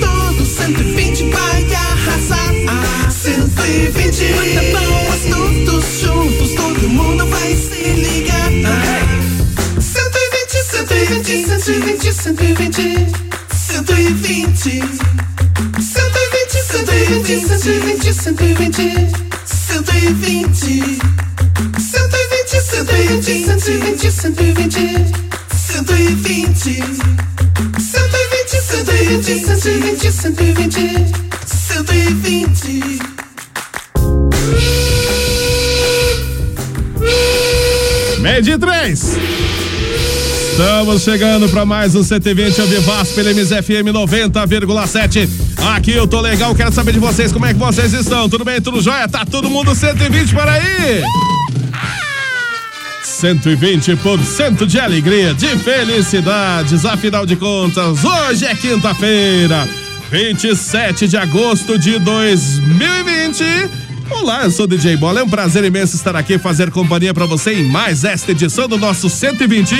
todos. 120 vai arrasar. 120. Bata palmas todos juntos, todo mundo vai se ligar. 120, 120, 120, 120. 120. 120, 120, 120, 120. 120. 120, 120, 120, 120. 120. 120, 120, 120, 120. Meio de três. Estamos chegando para mais um 120 ao Vivaz pela MZFM 90,7. Aqui eu tô legal, quero saber de vocês como é que vocês estão. Tudo bem, tudo jóia? Tá todo mundo 120 para aí? 120% de alegria, de felicidades. Afinal de contas, hoje é quinta-feira, 27 de agosto de 2020. Olá, eu sou o DJ Bola. É um prazer imenso estar aqui fazer companhia para você em mais esta edição do nosso 120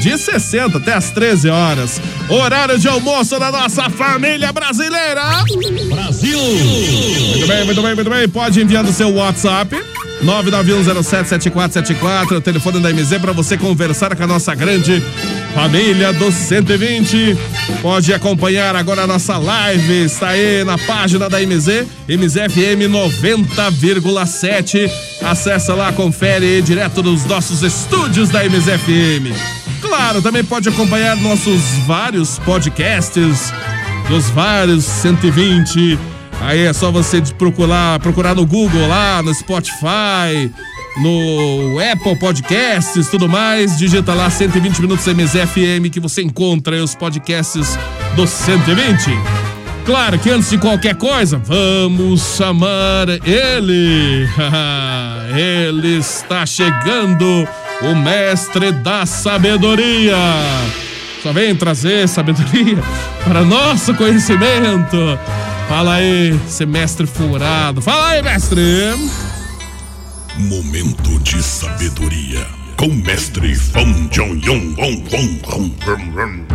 de 60 até as 13 horas. Horário de almoço da nossa família brasileira. Brasil! Muito bem, muito bem, muito bem. Pode ir enviando seu WhatsApp. 991077474, o telefone da MZ para você conversar com a nossa grande família do 120. Pode acompanhar agora a nossa live, está aí na página da MZ, MZFM 90,7. Acessa lá, confere direto dos nossos estúdios da MZFM. Claro, também pode acompanhar nossos vários podcasts dos vários 120. Aí é só você procurar, procurar no Google lá, no Spotify, no Apple Podcasts, tudo mais. Digita lá 120 minutos MZFM que você encontra os podcasts do 120. Claro que antes de qualquer coisa, vamos chamar ele. ele está chegando, o mestre da sabedoria. Só vem trazer sabedoria para nosso conhecimento. Fala aí, semestre furado. Fala aí, mestre. Momento de sabedoria com o mestre Fão Jong Yong Wong Wong Wong.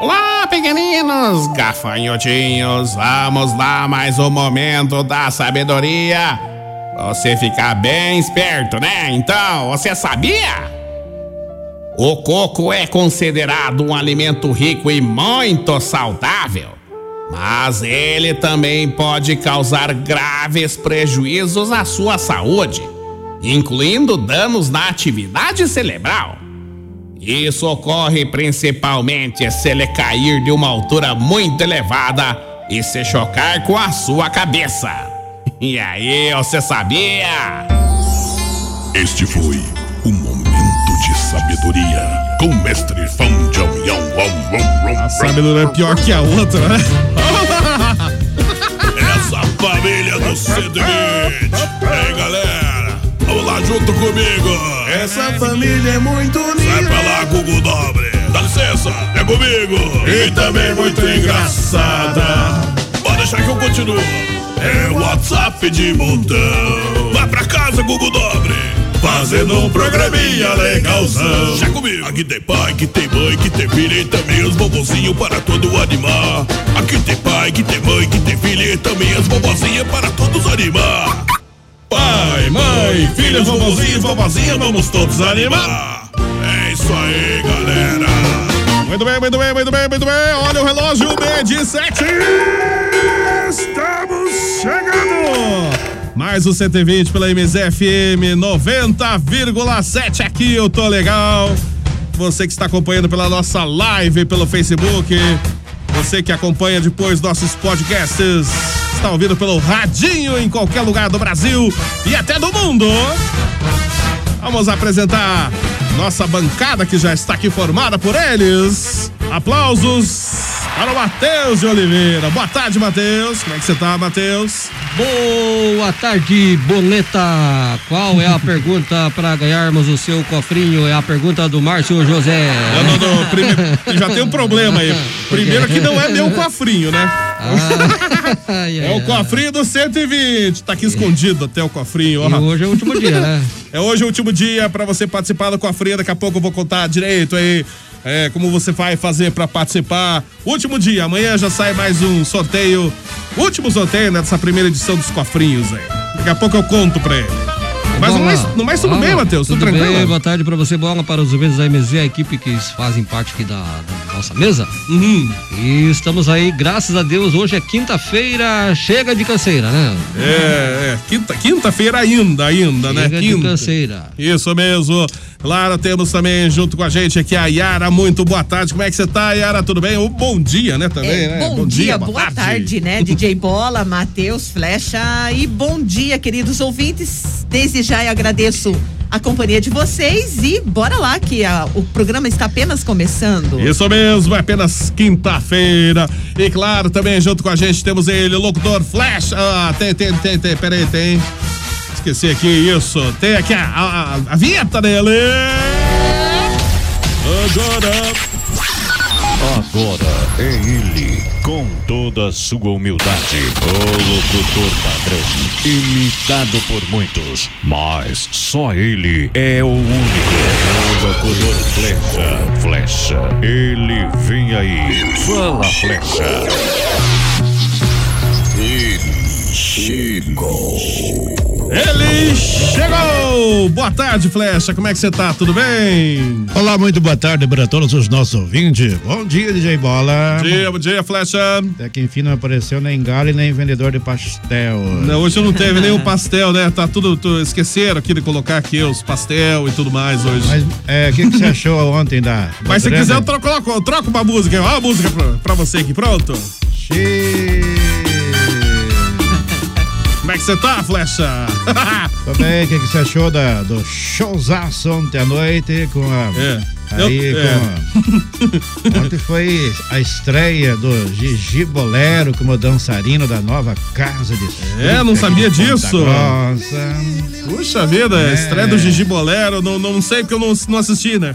Olá, pequeninos, gafanhotinhos, vamos lá mais um momento da sabedoria. Você fica bem esperto, né? Então, você sabia? O coco é considerado um alimento rico e muito saudável, mas ele também pode causar graves prejuízos à sua saúde, incluindo danos na atividade cerebral. Isso ocorre principalmente se ele cair de uma altura muito elevada e se chocar com a sua cabeça. E aí, você sabia? Este foi o momento de sabedoria com o mestre Fão Wong Wong. A sabedoria é pior que a outra, né? Essa família do 120. Ei, galera, vamos lá junto comigo. Essa família é muito unida. Vai pra lá, Google Dobre. Dá licença, é comigo. E também muito engraçada. Pode deixar que eu continuo. É WhatsApp de montão. Vai pra casa, Google Dobre. Fazendo um programinha legalzão. Já comigo. Aqui tem pai, que tem mãe, que tem filha e também os bobozinhos para todo animar. Aqui tem pai, que tem mãe, que tem filha e também as bobozinhas para todos animar. Pai, mãe, filhos, vovozinhos, vovozinhas, vamos todos animar. É isso aí, galera. Muito bem, muito bem, muito bem, muito bem. Olha o relógio, meio de sete. Estamos chegando. Mais o 120 pela MZFM 90,7 aqui, eu tô legal. Você que está acompanhando pela nossa live pelo Facebook. Você que acompanha depois nossos podcasts. Está ouvindo pelo radinho em qualquer lugar do Brasil e até do mundo. Vamos apresentar nossa bancada que já está aqui formada por eles. Aplausos para o Matheus de Oliveira. Boa tarde, Matheus. Como é que você tá, Matheus? Boa tarde, Boleta. Qual é a pergunta para ganharmos o seu cofrinho? É a pergunta do Márcio José. Não, não, não. Primeiro, já tem um problema aí. Primeiro que não é meu cofrinho, né? Ah, ai, É o cofrinho do 120. Tá aqui escondido até o cofrinho. ai. E ó. hoje é o último dia, né? É hoje o último dia para você participar do cofrinho. Daqui a pouco eu vou contar direito aí é, como você vai fazer para participar. Último dia, amanhã já sai mais um sorteio. Último sorteio nessa primeira edição dos cofrinhos aí. Daqui a pouco eu conto pra ele. Mas no Vamos mais, tudo bem. Matheus? Tudo, Tudo tranquilo? bem, boa tarde pra você, bola para os ouvintes da MZ, a equipe que fazem parte aqui da, da nossa mesa. Uhum. E estamos aí, graças a Deus, hoje é quinta-feira, chega de canseira, né? É, é. Quinta, quinta-feira ainda, ainda, né? Chega de Quinta. canseira. Isso mesmo. Claro, temos também junto com a gente aqui a Yara. Muito boa tarde. Como é que você tá, Yara? Tudo bem? Um bom dia, né? Também, É, né? bom, dia, boa tarde, né? DJ Bola, Matheus, Flecha e bom dia, queridos ouvintes. Desde já eu agradeço a companhia de vocês e bora lá que a- o programa está apenas começando. Isso mesmo, é apenas quinta-feira. E claro, também junto com a gente temos ele, o locutor Flash. Ah, tem, tem, tem, tem, peraí, tem. Esqueci aqui, isso. Tem aqui a, a, a vinheta dele. Agora. Agora é ele, com toda a sua humildade, o locutor padrão, imitado por muitos, mas só ele é o único, o locutor flecha, flecha, ele vem aí, fala flecha. Ele chegou! Boa tarde, Flecha. Como é que você tá? Tudo bem? Olá, muito boa tarde para todos os nossos ouvintes. Bom dia, DJ Bola. Bom dia, bom dia, Flecha. Até que enfim não apareceu nem galo e nem vendedor de pastel. Não, hoje não teve nenhum pastel, né? Tá tudo, tu, esqueceram aqui de colocar aqui os pastel e tudo mais hoje. Mas é, o que, que você achou ontem da. da Mas se quiser, eu troco, eu troco uma música. Olha a música pra, pra você aqui, pronto? Xiii. É que você tá, Flecha? Também, o que, que você achou da, do showzaço ontem à noite com a. É. Aí, Eu- com a- Ontem foi a estreia do Gigi Bolero como dançarino da nova casa de É, não sabia disso. Nossa. Puxa vida, É. estreia do Gigi Bolero, não, não sei porque eu não, não assisti, né?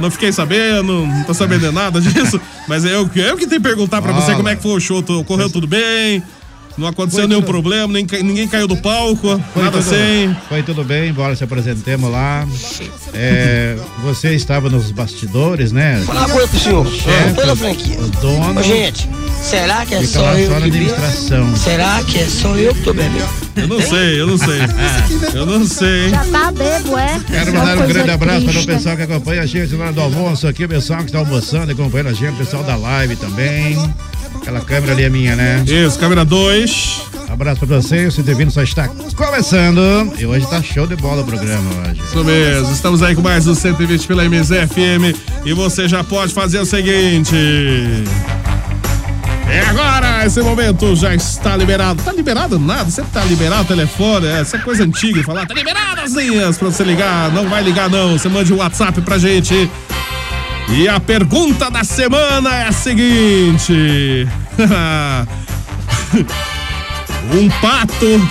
Não fiquei sabendo, não tô sabendo de nada disso. Mas é eu, eu que tenho que perguntar pra você como é que foi o show. Correu tudo bem? Não aconteceu Foi nenhum tudo- problema, nem, ninguém caiu do palco, Foi nada tudo, sem. foi tudo bem, embora se apresentemos lá. É, você estava nos bastidores, né? Falar coisa pro senhor, Chefe, pela franquia. o dono Ô, gente, será que é só eu só na que administração. Será que é só eu que tô bebendo? Eu não sei, eu não sei. Eu não sei? Já tá bebo, é? Quero mandar um grande abraço para o pessoal que acompanha a gente na hora do almoço aqui, o pessoal que está almoçando e acompanhando a gente, o pessoal da live também. Aquela câmera ali é minha, né? Isso, câmera 2. Abraço pra vocês, o 120 só está começando. E hoje tá show de bola o programa hoje. Isso mesmo, estamos aí com mais um 120 pela MZFM e você já pode fazer o seguinte. É agora, esse momento já está liberado. Tá liberado nada, sempre tá liberado o telefone, é, essa é coisa antiga, falar, tá liberado as linhas pra você ligar, não vai ligar não, você mande um WhatsApp pra gente. E a pergunta da semana é a seguinte. um pato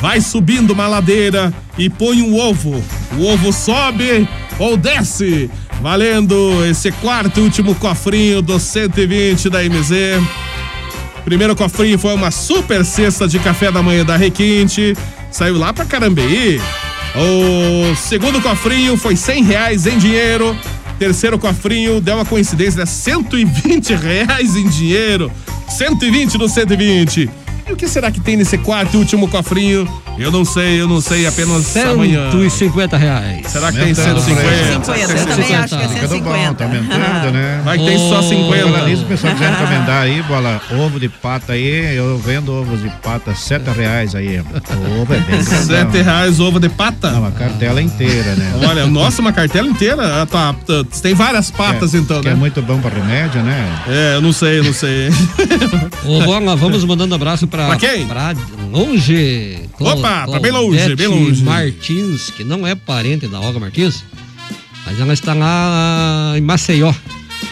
vai subindo uma ladeira e põe um ovo. O ovo sobe ou desce. Valendo esse quarto e último cofrinho do 120 da MZ. Primeiro cofrinho foi uma super cesta de café da manhã da Requinte. Saiu lá pra Carambeí. O segundo cofrinho foi 100 reais em dinheiro. Terceiro cofrinho deu uma coincidência, né? 120 reais em dinheiro. 120 do 120. E o que será que tem nesse quarto e último cofrinho? Eu não sei, eu não sei, apenas amanhã. 150 reais. Será que tem Aumentando o 150? preço. 50, eu também acho que é Ficando bom, 150. tá aumentando, né? Vai que tem só Ô, 50. Falar nisso, o pessoal quiser encomendar aí, bola, ovo de pata aí, eu vendo ovos de pata, sete reais aí. O ovo é bem grandão. Sete reais ovo de pata? Não, a cartela inteira, né? Olha, nossa, uma cartela inteira. Ah, tá, tá, tem várias patas Que- então, que né? é muito bom pra remédio, né? É, eu não sei, eu não sei. Ô, Bola, vamos mandando abraço pra. Pra quem? Pra longe. Opa, pra bem longe, Claudete bem longe. Martins, que não é parente da Olga Martins, mas ela está lá em Maceió.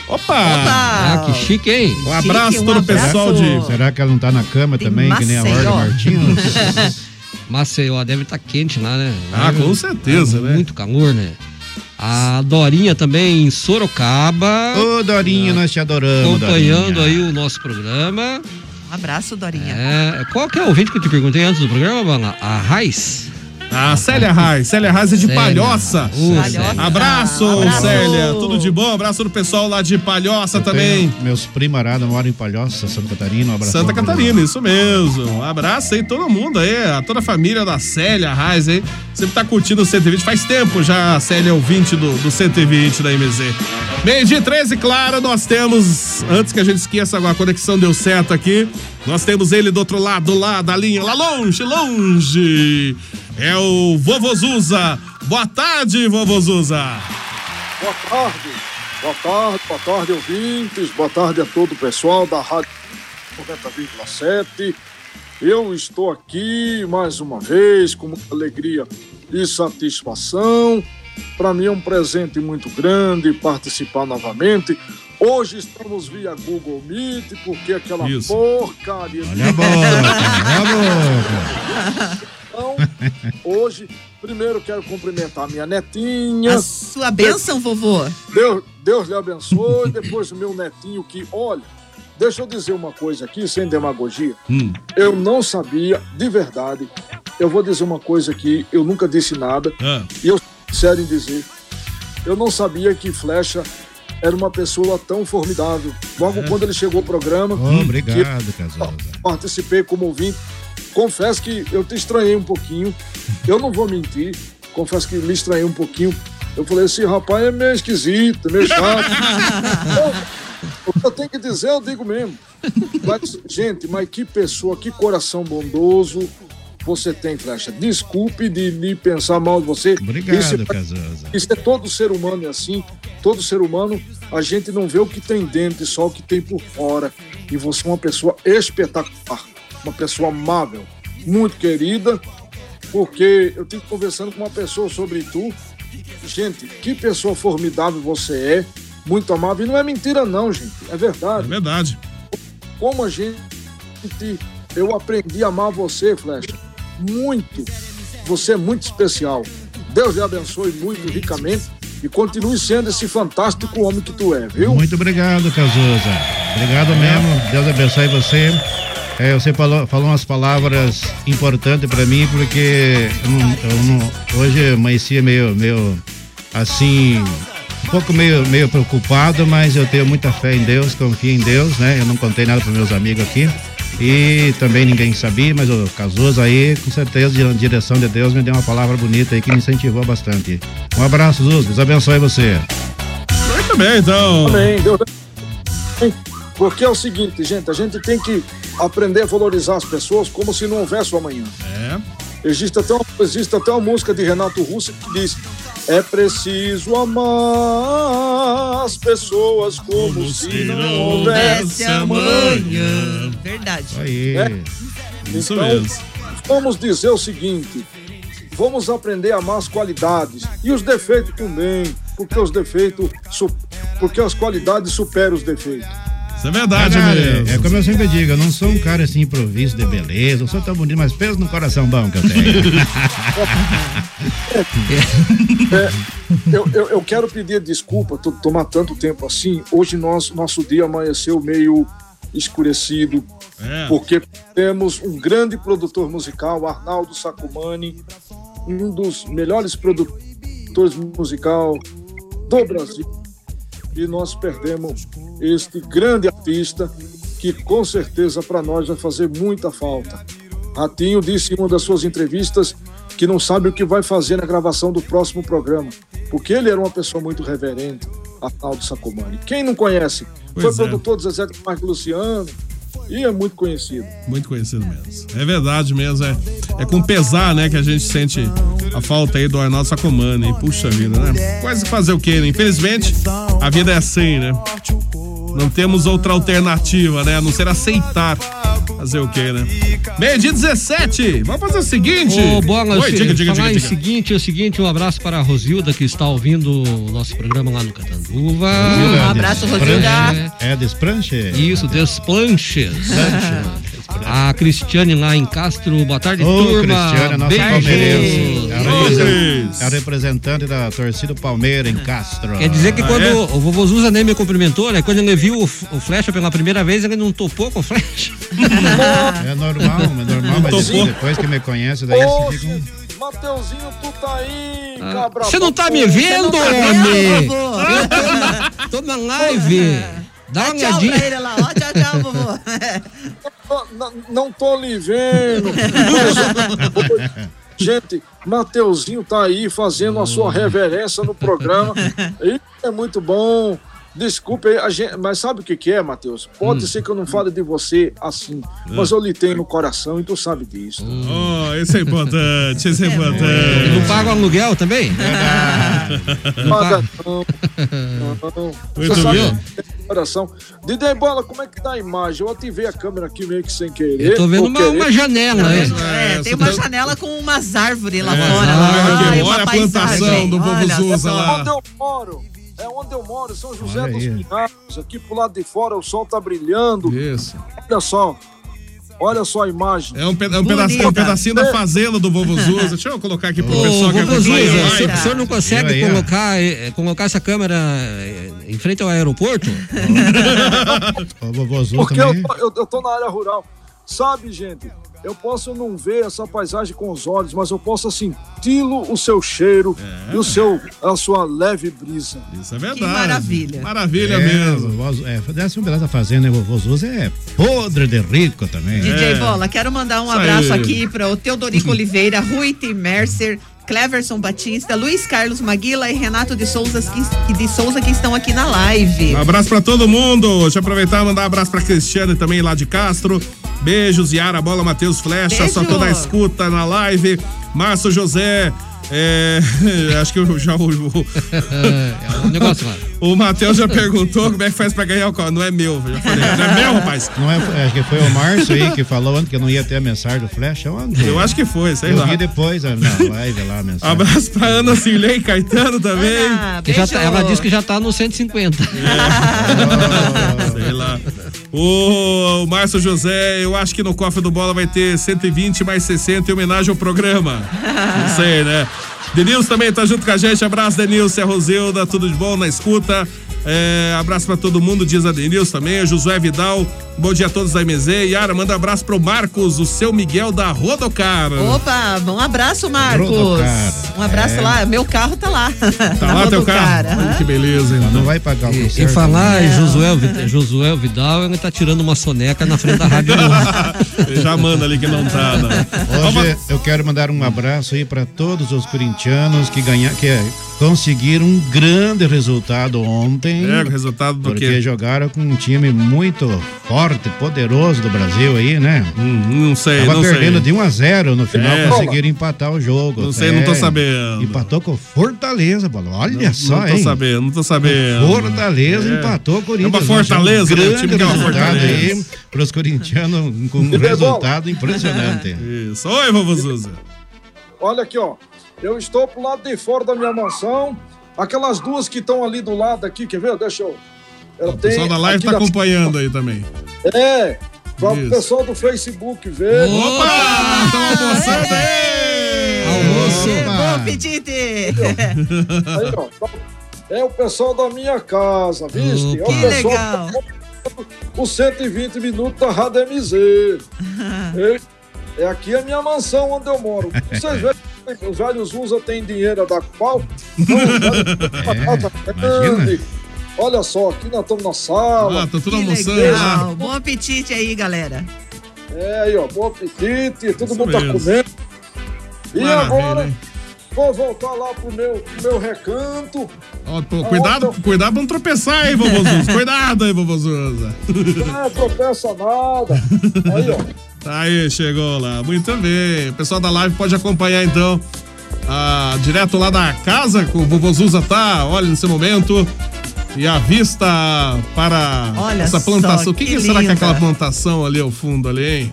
Opa! Ah, que chique, hein? Um abraço Chique, um todo o pessoal de. Será que ela não tá na cama De também, que nem a Olga Maceió. Martins? Maceió deve estar quente lá, né? Ah, com certeza, né? Muito calor, né? A Dorinha também em Sorocaba, Ô, Dorinha, nós te adoramos, acompanhando Dorinha. aí o nosso programa. Abraço, Dorinha. É, qual que é o ouvinte que eu te perguntei antes do programa, Bala? A Raiz? A Célia Reis, Célia Reis é de Célia. Palhoça. Palhoça. Abraço, Abraço. Célia. Tudo de bom? Abraço do pessoal lá de Palhoça também. Tenho Meus primarados moram em Palhoça, Santa Catarina. Um abraço. Santa Catarina, isso mesmo. Um abraço aí todo mundo aí, a toda a família da Célia Reis aí. Sempre tá curtindo o 120. Faz tempo já a Célia é ouvinte do, do 120 da MZ. Meio dia 13, claro, nós temos, antes que a gente esqueça, a conexão deu certo aqui. Nós temos ele do outro lado lá da linha, lá longe, longe. É o Vovozuza. Boa tarde, Vovozuza. Boa tarde, boa tarde, boa tarde, ouvintes, boa tarde a todo o pessoal da Rádio 90,7. Eu estou aqui mais uma vez com muita alegria e satisfação. Para mim é um presente muito grande participar novamente. Hoje estamos via Google Meet, porque aquela Isso. porcaria Olha a boca, olha a boca. então, hoje, primeiro quero cumprimentar minha netinha. A sua bênção, vovô. Deus, Deus lhe abençoe. Depois o meu netinho que, olha, deixa eu dizer uma coisa aqui, sem demagogia. Hum. Eu não sabia, de verdade. Eu vou dizer uma coisa aqui, eu nunca disse nada. Ah, E eu sincero em dizer, eu não sabia que Flecha era uma pessoa tão formidável. Logo quando ele chegou ao programa, Ô, Obrigado, Casosa. participei como ouvinte. Confesso que eu te estranhei um pouquinho. Eu não vou mentir. Confesso que me estranhei um pouquinho. Eu falei, esse rapaz é meio esquisito, meio chato. Eu- o que eu tenho que dizer, eu digo mesmo. Mas, gente, mas que pessoa, que coração bondoso você tem, Flecha. Desculpe de lhe pensar mal de você. Isso, Obrigado, Casosa. isso é todo ser humano é assim. Todo ser humano, a gente não vê o que tem dentro, só o que tem por fora. E você é uma pessoa espetacular, uma pessoa amável, muito querida, porque eu tive conversando com uma pessoa sobre tu. Gente, que pessoa formidável você é, muito amável. E não é mentira, não, gente. É é verdade. verdade. Como a gente. Eu aprendi a amar você, Flecha. Muito. Você é muito especial. Deus lhe abençoe muito ricamente e continue sendo esse fantástico homem que tu é, viu? Muito obrigado, Cazuza. Obrigado mesmo. Deus abençoe você. É, você falou, falou umas palavras importantes para mim, porque eu não, eu não- hoje eu amanhecia meio, meio assim, um pouco meio, meio preocupado, mas eu tenho muita fé em Deus, confio em Deus, né? Eu não contei nada para meus amigos aqui. E também ninguém sabia, mas o Cazuza aí, com certeza, de direção de Deus, me deu uma palavra bonita aí que me incentivou bastante. Um abraço, Zuz. Deus abençoe você. Muito bem, então. Amém. Deus Porque é o seguinte, gente, a gente tem que aprender a valorizar as pessoas como se não houvesse o amanhã. É. Existe até, uma, existe até uma música de Renato Russo que diz: É preciso amar as pessoas como, se não houvesse amanhã. Verdade. Aí. É. Isso Então, mesmo. Vamos dizer o seguinte: vamos aprender a amar as qualidades e os defeitos também, porque os defeitos, porque as qualidades superam os defeitos. Isso é verdade Cara, mesmo. É como eu sempre digo, eu não sou um cara assim improviso de beleza, eu sou tão bonito, mas peso no coração bom que eu tenho. É, eu, eu, eu quero pedir desculpa por tomar tanto tempo assim. Hoje nós, nosso dia amanheceu meio escurecido, É. porque temos um grande produtor musical, Arnaldo Sacomani, um dos melhores produtores musical do Brasil. E nós perdemos este grande artista que com certeza para nós vai fazer muita falta. Ratinho disse em uma das suas entrevistas que não sabe o que vai fazer na gravação do próximo programa, porque ele era uma pessoa muito reverente, Arnaldo Sacomani. Quem não conhece? Pois Foi é. produtor do Zezé Marco Luciano e é muito conhecido. Muito conhecido mesmo. É verdade mesmo. É, é com pesar, né, que a gente sente a falta aí do Arnaldo Sacomani. E puxa vida, né? Quase fazer o quê, né? Infelizmente, a vida é assim, né? Não temos outra alternativa, né? A não ser aceitar. Fazer o quê, né? Meio dia 17. Vamos fazer o seguinte. Ô, Bola, Oi, diga, diga, falar diga, em diga. seguinte, é o seguinte, um abraço para a Rosilda que está ouvindo o nosso programa lá no Catanduva. Um abraço, Rosilda. É despranche? Isso, Desplanches. A Cristiane lá em Castro, boa tarde, Ô, turma. Cristiane, nossa palmeirense. É Cris. é a representante da torcida Palmeira em Castro. Quer dizer que Ah, quando é? o vovô Zuza nem me cumprimentou, né? Quando ele viu o, o Flecha pela primeira vez, ele não topou com o Flecha. É normal, é normal, mas depois que me conhece, daí você Oxe, fica um... Mateuzinho, tu tá aí, cabra. Você não tá me vendo, tá homem? Eu tô na, tô na live. Dá uma Dá tchau pra olhadinha. ele lá, ó. Tchau, tchau, vovô. Não, não- não tô lhe vendo. Gente, Mateuzinho tá aí fazendo a sua reverência no programa. E é muito bom. Desculpe gente, mas sabe o que, que é, Matheus? Pode ser que eu não fale de você assim, mas eu lhe tenho no coração e tu sabe disso. Oh, esse é importante, esse é Não importante. paga o aluguel também? Não Paga paga. não. não. Muito Você sabe no coração. Didê Bola, como é que tá a imagem? Eu ativei a câmera aqui meio que sem querer. Eu tô vendo uma, querer. uma janela, hein? É, tem uma janela com umas árvores lá É, fora. olha Lá. Ai, olha uma a plantação do Zuza só. lá. onde eu moro. É onde eu moro, São José Olha dos aí. Pinhais. Aqui pro lado de fora o sol tá brilhando. Isso. Olha só. Olha só a imagem. É um, peda- um pedacinho, é um pedacinho da fazenda do Vovô Zuza. Deixa eu colocar aqui pro Ô, pessoal que vovô acompanha Zuza, live. o senhor não consegue aí, colocar, eh, colocar essa câmera eh, em frente ao aeroporto? O vovô Zu Porque eu tô, eu, eu tô na área rural. Sabe, gente, eu posso não ver essa paisagem com os olhos, mas eu posso senti-lo, o seu cheiro e o seu, a sua leve brisa. Isso é verdade. Que maravilha. Maravilha É, mesmo. vovô Zu- é, um pedaço da fazenda, né? Vovô Zuza é podre de rico também. DJ Bola, quero mandar um É. Isso abraço aí. aqui para o Teodorico Oliveira, Rui T. Mercer, Cleverson Batista, Luiz Carlos Maguila e Renato de Souza, que, de Souza que estão aqui na live. Um abraço pra todo mundo. Deixa eu aproveitar e mandar um abraço pra Cristiane também lá de Castro. Beijos, Yara Bola, Matheus Flecha, Beijo. só toda a escuta na live. Márcio José. É, acho que eu já o, o, É um negócio lá. o Matheus já perguntou como é que faz pra ganhar o carro. Não é meu, eu já falei. Não é meu, rapaz. Não é, acho que foi o Márcio aí que falou antes que não ia ter a mensagem do Flash. Ontem. Eu acho que foi, sei Eu lá. vi depois na live lá a mensagem. Abraço pra Ana Cirlei Caetano também. Ana, Que já beijo. tá- ela disse que já tá no 150. Sei lá. O Márcio José, eu acho que no cofre do bola vai ter 120 mais 60 em homenagem ao programa. Não sei, né? Denilson também tá junto com a gente. Abraço, Denilson, a Rosilda, tudo de bom na escuta. É, abraço pra todo mundo, diz a Denilson também. O Josué Vidal, bom dia a todos da MZ. Yara, manda abraço pro Marcos, o seu Miguel da Rodocar. Opa, um abraço, Marcos. Rodocar. Um abraço É. lá. Meu carro tá lá. Tá lá teu carro? Olha que beleza, hein? Não vai pagar o E, conserto. e falar em Josué, Josué Vidal, ele tá tirando uma soneca na frente da rádio. Já manda ali que não tá, né? Hoje eu quero mandar um abraço aí para todos os corintianos que ganharam, que conseguiram um grande resultado ontem. É, o resultado do Porque quê? jogaram com um time muito forte, poderoso do Brasil aí, né? Hum, não sei, Tava não perdendo sei. de 1 a 0 no final, É. conseguiram empatar o jogo. Não sei, não tô É, sabendo. Empatou com Fortaleza, bola. Olha só, não tô hein? sabendo, não tô sabendo. Fortaleza É. empatou o Corinthians. É uma fortaleza, um né? O grande time que é uma resultado fortaleza. aí para os corintianos com um resultado impressionante. Isso. Oi, vovô Zuza. Olha aqui, ó. Eu estou pro lado de fora da minha mansão. Aquelas duas que estão ali do lado aqui, quer ver? Deixa eu. Ela O pessoal da live tá na- acompanhando aí também. É, para o pessoal do Facebook ver. Opa! Estão almoçando aí! Almoço. Bom! Aí, ó, é o pessoal da minha casa, viste? É o Que pessoal legal. que tá acompanhando os 120 minutos da Rádio MZ. É, é aqui a minha mansão onde eu moro. Vocês veem que os velhos usam tem dinheiro a dar pau? Os velhos- uma casa grande. Olha só, aqui nós estamos na sala. Ah, tá tudo almoçando legal. lá. Bom apetite aí, galera. É aí, ó, bom apetite, todo Isso mundo tá mesmo. comendo. E Maravilha, agora, hein? vou voltar lá pro meu, pro meu recanto. Ó, pô, cuidado, cuidado pra não tropeçar aí, vovô Zuza. Cuidado aí, vovô Zuza. Não tropeça nada. Aí, ó. Aí, chegou lá. Muito bem. O pessoal da live pode acompanhar então. ah, direto lá da casa que o vovô Zuza tá, olha, nesse momento. E a vista para Olha essa só, plantação. O que, que que será que é aquela plantação ali ao fundo ali, hein?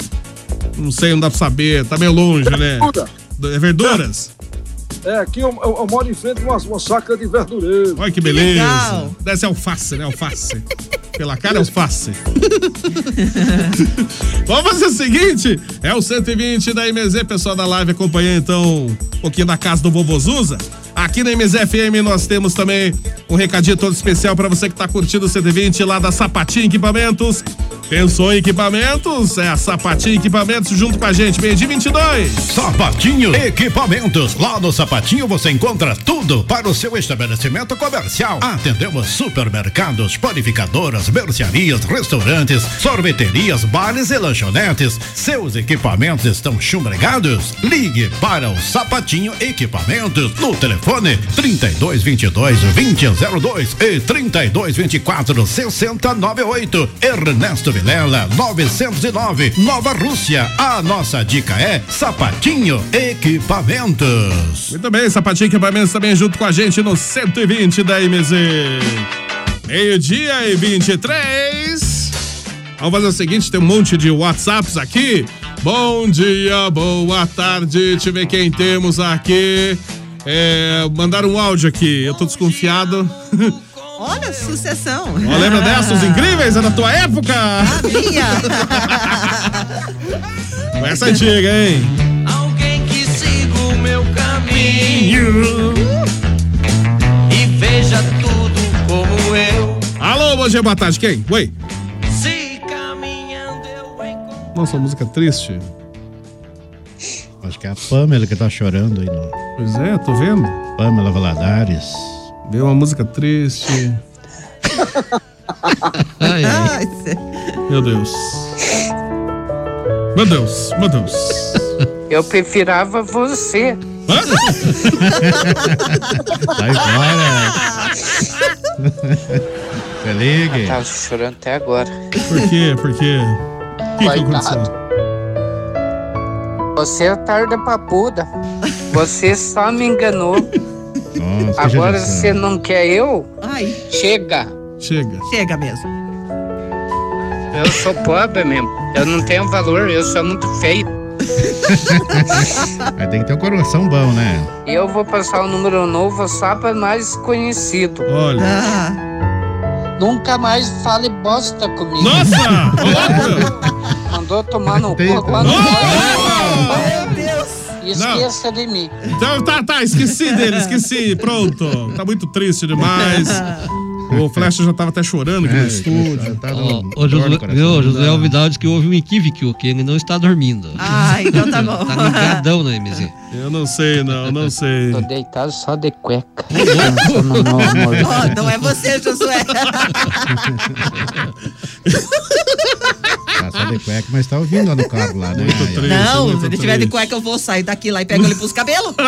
Não sei, não dá pra saber. Tá meio longe, né? É verduras? É, aqui eu, eu- eu moro em frente a uma, uma chácara de verdureiro. Olha que beleza. legal. Deve ser alface, né? Alface. Pela cara é alface. Vamos fazer o seguinte: é o 120 da MZ, pessoal da live acompanhando então um pouquinho da casa do Vovô Zuza. Aqui na MZ FM nós temos também um recadinho todo especial para você que tá curtindo o 120 lá da Sapatinho Equipamentos. Pensou em equipamentos? É a Sapatinho Equipamentos junto com a gente, meio de 22. Sapatinho Equipamentos. Lá no Sapatinho você encontra tudo para o seu estabelecimento comercial. Atendemos supermercados, panificadoras, mercearias, restaurantes, sorveterias, bares e lanchonetes. Seus equipamentos estão chumbregados? Ligue para o Sapatinho Equipamentos no telefone 3222 2002 e 3224 6098. Ernesto Vilela 909 Nova Rússia. A nossa dica é Sapatinho Equipamentos. Muito bem, Sapatinho Equipamentos também junto com a gente no 120 da MZ. Meio-dia e 23. Vamos fazer o seguinte: tem um monte de WhatsApps aqui. Bom dia, boa tarde. Deixa eu ver quem temos aqui. É, mandaram um áudio aqui, eu tô desconfiado. Olha, sucessão. Ó, lembra dessa? Os incríveis? É da tua época? Minha. Essa é antiga, hein? Alguém que siga o meu caminho e veja tudo como eu. Alô, bom dia, boa tarde. Quem? Oi. Se caminhando eu encontro. Nossa, música triste. Acho que é a Pamela que tá chorando aí. No... Pois é, tô vendo. Pamela Valadares. Veio uma música triste. Ai, ai. Meu Deus. Meu Deus, meu Deus. Eu preferava você. Sai fora. Se ligue. Tava chorando até agora. Por quê? Por quê? O que, que aconteceu? Você é tarda papuda. Você só me enganou. Nossa, Agora você não quer eu? Ai, Chega. Chega. chega mesmo. Eu sou pobre mesmo. Eu não tenho valor. Eu sou muito feio. Aí tem que ter um coração bom, né? Eu vou passar o número novo só para mais conhecido. Olha. Ah, Nunca mais fale bosta comigo. Nossa! Mandou tomar no Tem- cu agora. Meu Deus. Esqueça de mim. Então, tá, tá, esqueci dele, esqueci. Pronto. Tá muito triste demais. O Flecha já tava até chorando aqui no estúdio. Tá dor no Josué, viu, Alvidal disse que houve um equívoco, que ele não está dormindo. Ah, então tá bom. Tá ligadão na MZ. Eu não sei, não, não sei. Tô deitado só de cueca. No meu amor. Ó, não é você, Josué. Tá só de cueca, mas tá ouvindo lá no carro lá, né? Muito triste. Não, muito se ele tiver de cueca, eu vou sair daqui lá e pego ele pros cabelos.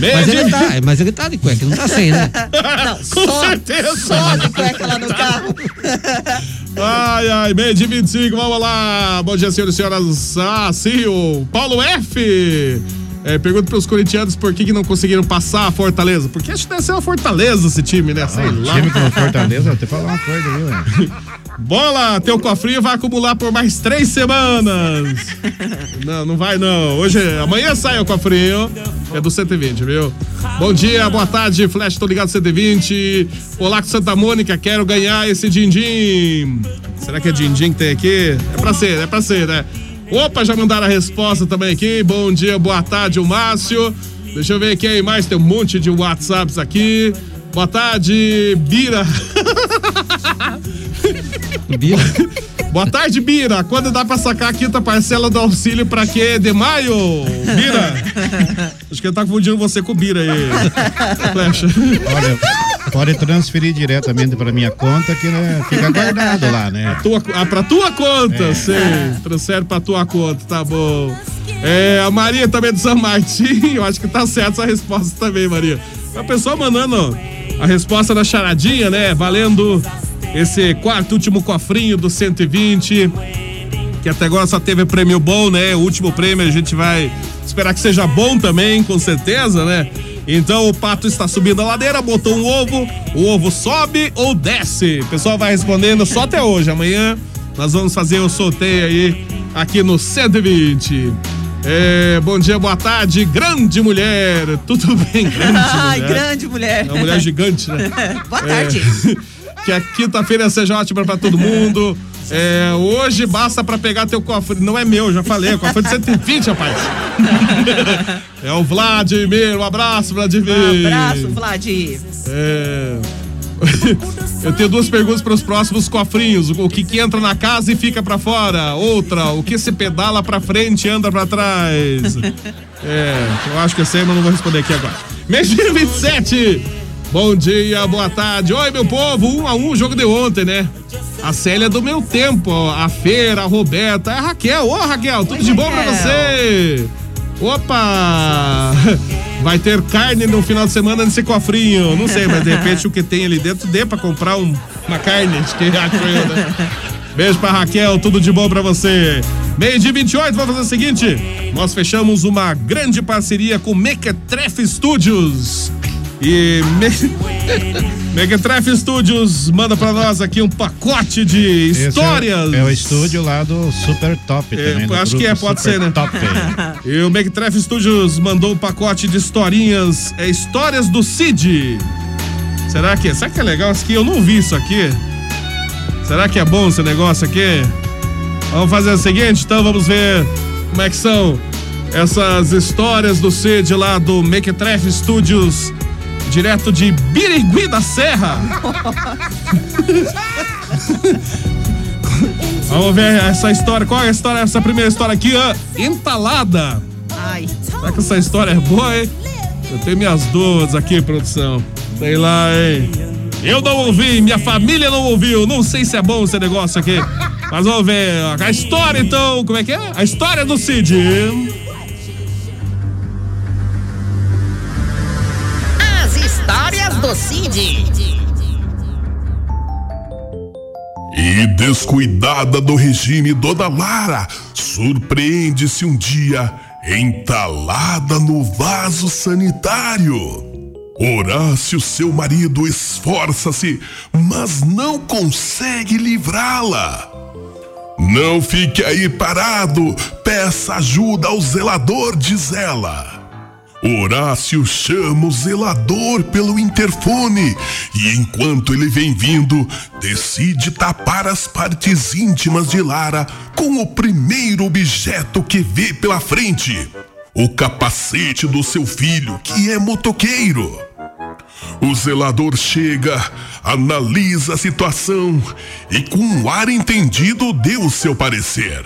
Mas ele tá, mas ele tá de cueca, não tá sem, né? Não, Com só, certeza. só de cueca lá no carro. Ai, ai, meio de 25, vamos lá. Bom dia, senhores e senhoras. Ah, sim, o Paulo F. É, pergunta pros corintianos por que, que não conseguiram passar a Fortaleza. Porque acho que deve ser uma Fortaleza esse time, né? Sei Ó, lá. time com Fortaleza, vou te falar uma coisa, viu? Bola, teu cofrinho vai acumular por mais três semanas. Não, não vai não. Hoje, amanhã sai o cofrinho. É do 120, viu? Bom dia, boa tarde, Flash, tô ligado 120. Olá com Santa Mônica, quero ganhar esse din-din. Será que é din-din que tem aqui? É pra ser, é pra ser, né? Opa, já mandaram a resposta também aqui. Bom dia, boa tarde, o Márcio. Deixa eu ver quem aí mais, tem um monte de WhatsApps aqui. Boa tarde, Bira. Bira? Boa tarde, Bira. Quando dá pra sacar a quinta parcela do auxílio pra quê? De maio? Bira. Acho que ele tá confundindo você com o Bira aí. Flecha. Olha, pode transferir diretamente para minha conta que né, fica guardado lá, né? Tua, ah, pra tua conta, É. sim. Transfere pra tua conta, tá bom. É, a Maria também do São Martim, eu acho que tá certa essa resposta também, Maria. A pessoa mandando a resposta da charadinha, né? Valendo esse quarto último cofrinho do 120. Que até agora só teve prêmio bom, né? O último prêmio a gente vai esperar que seja bom também, com certeza, né? Então o pato está subindo a ladeira, botou um ovo, o ovo sobe ou desce? O pessoal vai respondendo só até hoje. Amanhã nós vamos fazer o sorteio aí aqui no 120. É, bom dia, boa tarde, grande mulher. Tudo bem, grande Ai, mulher. grande mulher. É uma mulher gigante, né? Boa tarde. É, que a quinta-feira seja ótima pra todo mundo. É, hoje basta pra pegar teu cofre. Não é meu, já falei. É o cofre de 120, rapaz. é o Vladimir. Um abraço, Vladimir. Um abraço, Vlad. É. Eu tenho duas perguntas para os próximos cofrinhos. O que, que entra na casa e fica pra fora? Outra, o que se pedala pra frente e anda pra trás? É, eu acho que eu sei, mas não vou responder aqui agora. Mês de 27. Bom dia, boa tarde. Oi, meu povo. Um a um, o jogo de ontem, né? A Célia é do meu tempo, ó. a Feira, a Roberta, a Raquel. Ô, Raquel, tudo de bom pra Raquel. você? Opa! Vai ter carne no final de semana nesse cofrinho. Não sei, mas de repente o que tem ali dentro dê pra comprar um- uma carne. Acho que eu, né? Beijo pra Raquel, tudo de bom pra você. Meio de 28, vamos fazer o seguinte: nós fechamos uma grande parceria com Mequetrefe Studios. E Me... Mequetrefe Studios manda pra nós aqui um pacote de é- histórias. É, o estúdio lá do Super Top É, também. acho que é, pode Super ser, né? Top. E o Mequetrefe Studios mandou um pacote de historinhas, é histórias do Cid. Será que, será que é legal isso aqui? Eu não vi isso aqui. Será que é bom esse negócio aqui? Vamos fazer o seguinte, então vamos ver como é que são essas histórias do Cid lá do Mequetrefe Studios, direto de Birigui da Serra. Vamos ver essa história. Qual é a história? Essa primeira história aqui, ó. Entalada. Ai. Será que essa história é boa, hein? Eu tenho minhas dúvidas aqui, produção. Sei lá, hein? Eu não ouvi, minha família não ouviu. Não sei se é bom esse negócio aqui. Mas vamos ver. A história, então, como é que é? A história do Cid. Cid. E descuidada do regime Dona Lara, surpreende-se um dia entalada no vaso sanitário. Horácio, seu marido, esforça-se, mas não consegue livrá-la. Não fique aí parado, peça ajuda ao zelador, diz ela. Horácio chama o zelador pelo interfone e, enquanto ele vem vindo, decide tapar as partes íntimas de Lara com o primeiro objeto que vê pela frente: o capacete do seu filho, que é motoqueiro. O zelador chega, analisa a situação e, com um ar entendido, deu seu parecer.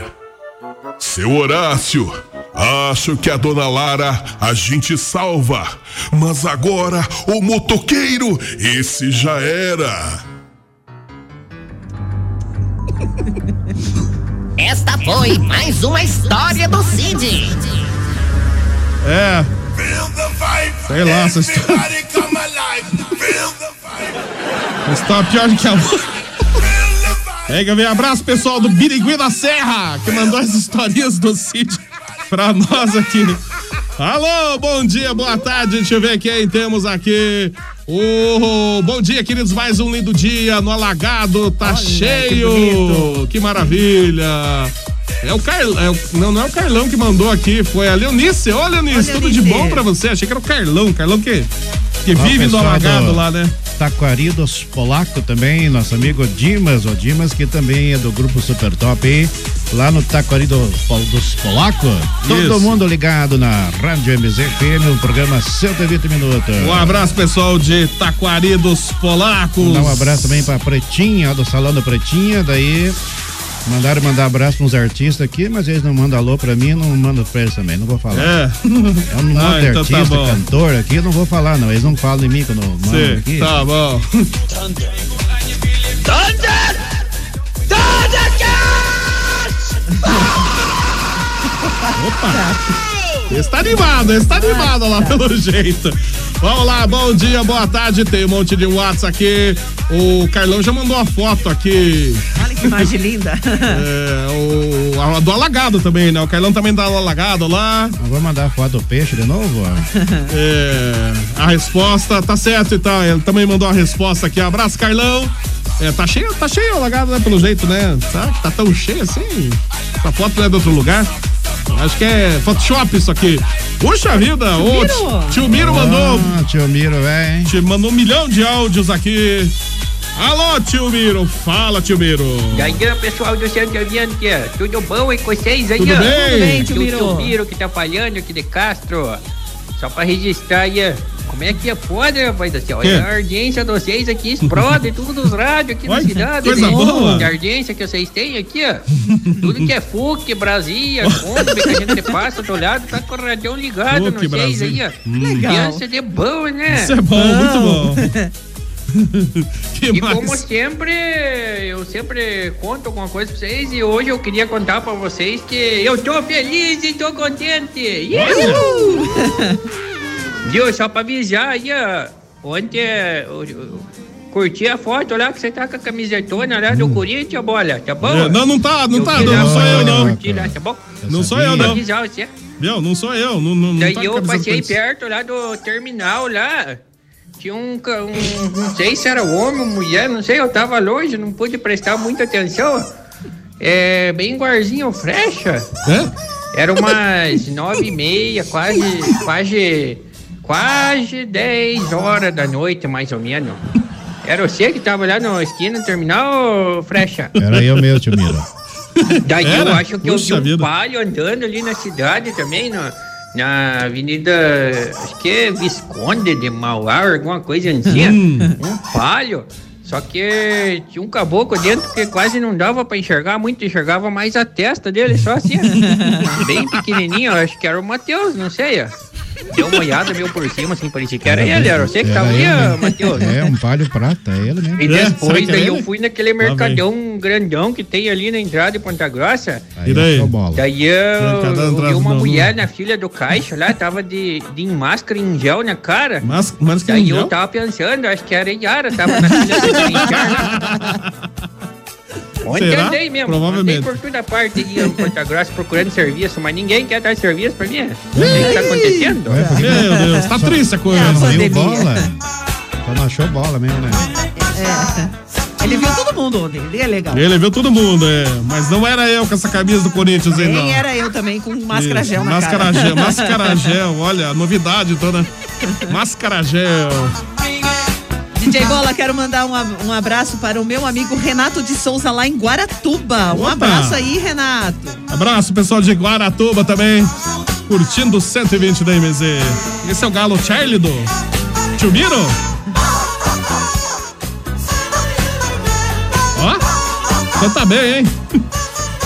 Seu Horácio, acho que a dona Lara a gente salva, mas agora o motoqueiro, esse já era. Esta foi mais uma história do Cid. É. Sei lá, essa história. Essa história é pior do que a. Pega, vem abraço pessoal do Birigui da Serra, que mandou as historinhas do Cid pra nós aqui. Alô, bom dia, boa tarde. Deixa eu ver quem temos aqui. Ô, bom dia, queridos. Mais um lindo dia no Alagado. Tá cheio. Que, maravilha. É o Carlão. É não, não é o Carlão que mandou aqui. Foi a Leonice. Ô, Leonice, tudo de bom pra você? Achei que era o Carlão. Carlão que, que Ó, vive pessoal Alagado do lá, né? Taquari dos Polaco também, nosso amigo Dimas, o Dimas, que também é do grupo Super Top aí, lá no Taquari do, dos Polaco. Todo Isso. mundo ligado na Rádio MZFM, no programa 120 Minutos. Um abraço, pessoal de Taquari dos Polacos. Dá um abraço também pra Pretinha, do Salão da Pretinha, daí mandaram mandar abraço pros artistas aqui, mas eles não mandam alô pra mim, não mando pra eles também, não vou falar. É. É um monte Ah, de então tá artista, bom. cantor aqui, eu não vou falar não, eles não falam em mim quando mandam Sim, aqui. tá bom. Opa! Está animado, está animado lá pelo jeito. Vamos lá, bom dia, boa tarde. Tem um monte de WhatsApp aqui. O Carlão já mandou a foto aqui. Olha que imagem linda. É, o, a do alagado também, né? O Carlão também dá o alagado lá. Eu vou mandar a foto do peixe de novo, ó. É, a resposta tá certo então. Ele também mandou a resposta aqui. Abraço, Carlão. É, tá cheio, tá cheio o lagado, né? Pelo jeito, né? Tá, tá tão cheio assim. Essa foto não é de outro lugar. Acho que é Photoshop isso aqui. Puxa vida, ô Miro. tio- Miro mandou. Ah, tio Miro, velho. Te mandou um milhão de áudios aqui. Alô, tio Miro. Fala, tio Miro. E aí, pessoal do Santo Ambiente, tudo bom aí com vocês aí? Tudo bem? Tudo bem, tio Miro. O tio Miro que tá falando aqui de Castro. Só pra registrar aí, como é que é foda, rapaz do céu? Quê? A audiência de vocês aqui explode, tudo dos rádios aqui Olha, na cidade. coisa né? boa. A audiência que vocês têm aqui, ó. Tudo que é FUC, Brasília, Kombi, que a gente passa do lado, tá com o radião ligado FUC, nos seis aí, ó. Hum. Legal. Criança de bom, né? Isso é bom, muito bom. e como sempre, eu sempre conto alguma coisa pra vocês e hoje eu queria contar pra vocês que eu tô feliz e tô contente. Uhul! Viu? Só pra avisar aí, ó, ontem eu, eu curti a foto lá que você tá com a camisetona lá do Corinthians, bola, tá bom? É, não, não tá, não Eu tá, não, não sou eu, não. curtir lá, tá bom? Não sou eu, não. avisar você. Viu? Não sou eu. Não, não, não Daí tá eu passei perto lá do terminal lá. Tinha um, um- Não sei se era homem ou mulher, não sei, eu tava longe, não pude prestar muita atenção. É. Bem guarzinho frecha. Era umas nove e meia, quase. Quase. Quase dez horas da noite, mais ou menos. Era você que tava lá na esquina do terminal, frecha? Era eu mesmo, tio Miro. Daí eu Era? acho que eu Puxa vi um vida. palio andando ali na cidade também, na, na avenida, acho que é Visconde de Mauá, alguma coisa assim. Hum. Um palio. Só que tinha um caboclo dentro que quase não dava pra enxergar muito, enxergava mais a testa dele, só assim. Bem pequenininho, acho que era o Matheus, não sei. ó. Deu uma olhada meio por cima, assim, parecia que era ele, era você que tava ali. Matheus. É, um palho prata, é ele mesmo. E depois é daí eu fui naquele mercadão grandão que tem ali na entrada de Ponta Grossa. Aí E daí? Daí eu, eu vi uma mulher na fila do caixa lá, tava de, de máscara em gel na cara. máscara daí em eu gel? tava pensando, acho que era Yara, tava na fila do caixa. Ontem Será? andei mesmo, Provavelmente. andei por toda parte de em Ponta Grossa procurando serviço, mas ninguém quer dar serviço pra mim. O que tá acontecendo? Meu Deus, tá triste a coisa. É, não viu bola? Só não achou bola mesmo, né? É. Ele viu todo mundo ontem, ele é legal. Ele viu todo mundo, é. Mas não era eu com essa camisa do Corinthians aí, não. Nem era eu também com máscara Isso, gel na máscara cara. Gel, máscara gel, olha, a novidade toda. Máscara gel. DJ Bola, quero mandar um, um abraço para o meu amigo Renato de Souza lá em Guaratuba. Um Opa! abraço aí, Renato. Abraço, pessoal de Guaratuba também. Curtindo o 120 da MZ. Esse é o Galo Charlie do Tio Miro. Ó, então tá bem, hein?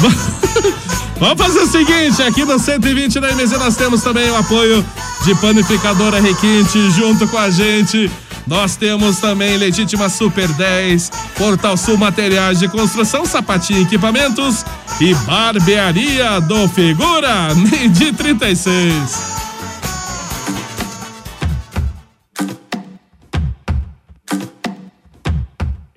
Vamos fazer o seguinte, aqui no 120 da MZ nós temos também o apoio de Panificadora Requinte junto com a gente. Nós temos também Legítima Super 10, Portal Sul Materiais de Construção, Sapatinho Equipamentos e Barbearia do Figura, Meidi 36.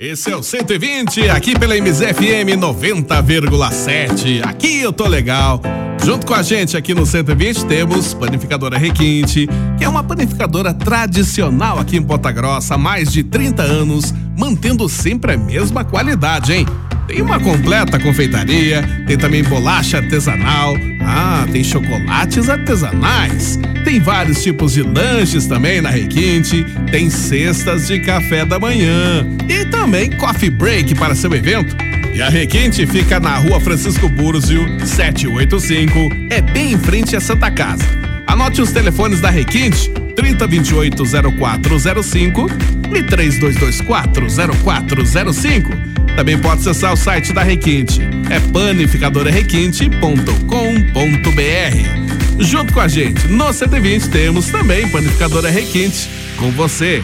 Esse é o 120, aqui pela MZFM 90,7. Aqui eu tô legal. Junto com a gente aqui no 120 temos Panificadora Requinte, que é uma panificadora tradicional aqui em Ponta Grossa há mais de 30 anos, mantendo sempre a mesma qualidade, hein? Tem uma completa confeitaria, tem também bolacha artesanal, ah, tem chocolates artesanais, tem vários tipos de lanches também na Requinte, tem cestas de café da manhã e também coffee break para seu evento. E a Requinte fica na rua Francisco Búrzio, 785, é bem em frente à Santa Casa. Anote os telefones da Requinte, 3028-0405 e 3224-0405. Também pode acessar o site da Requinte, é panificadorarequinte.com.br. Junto com a gente, no 120 temos também Panificadora Requinte, com você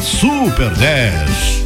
Super 10.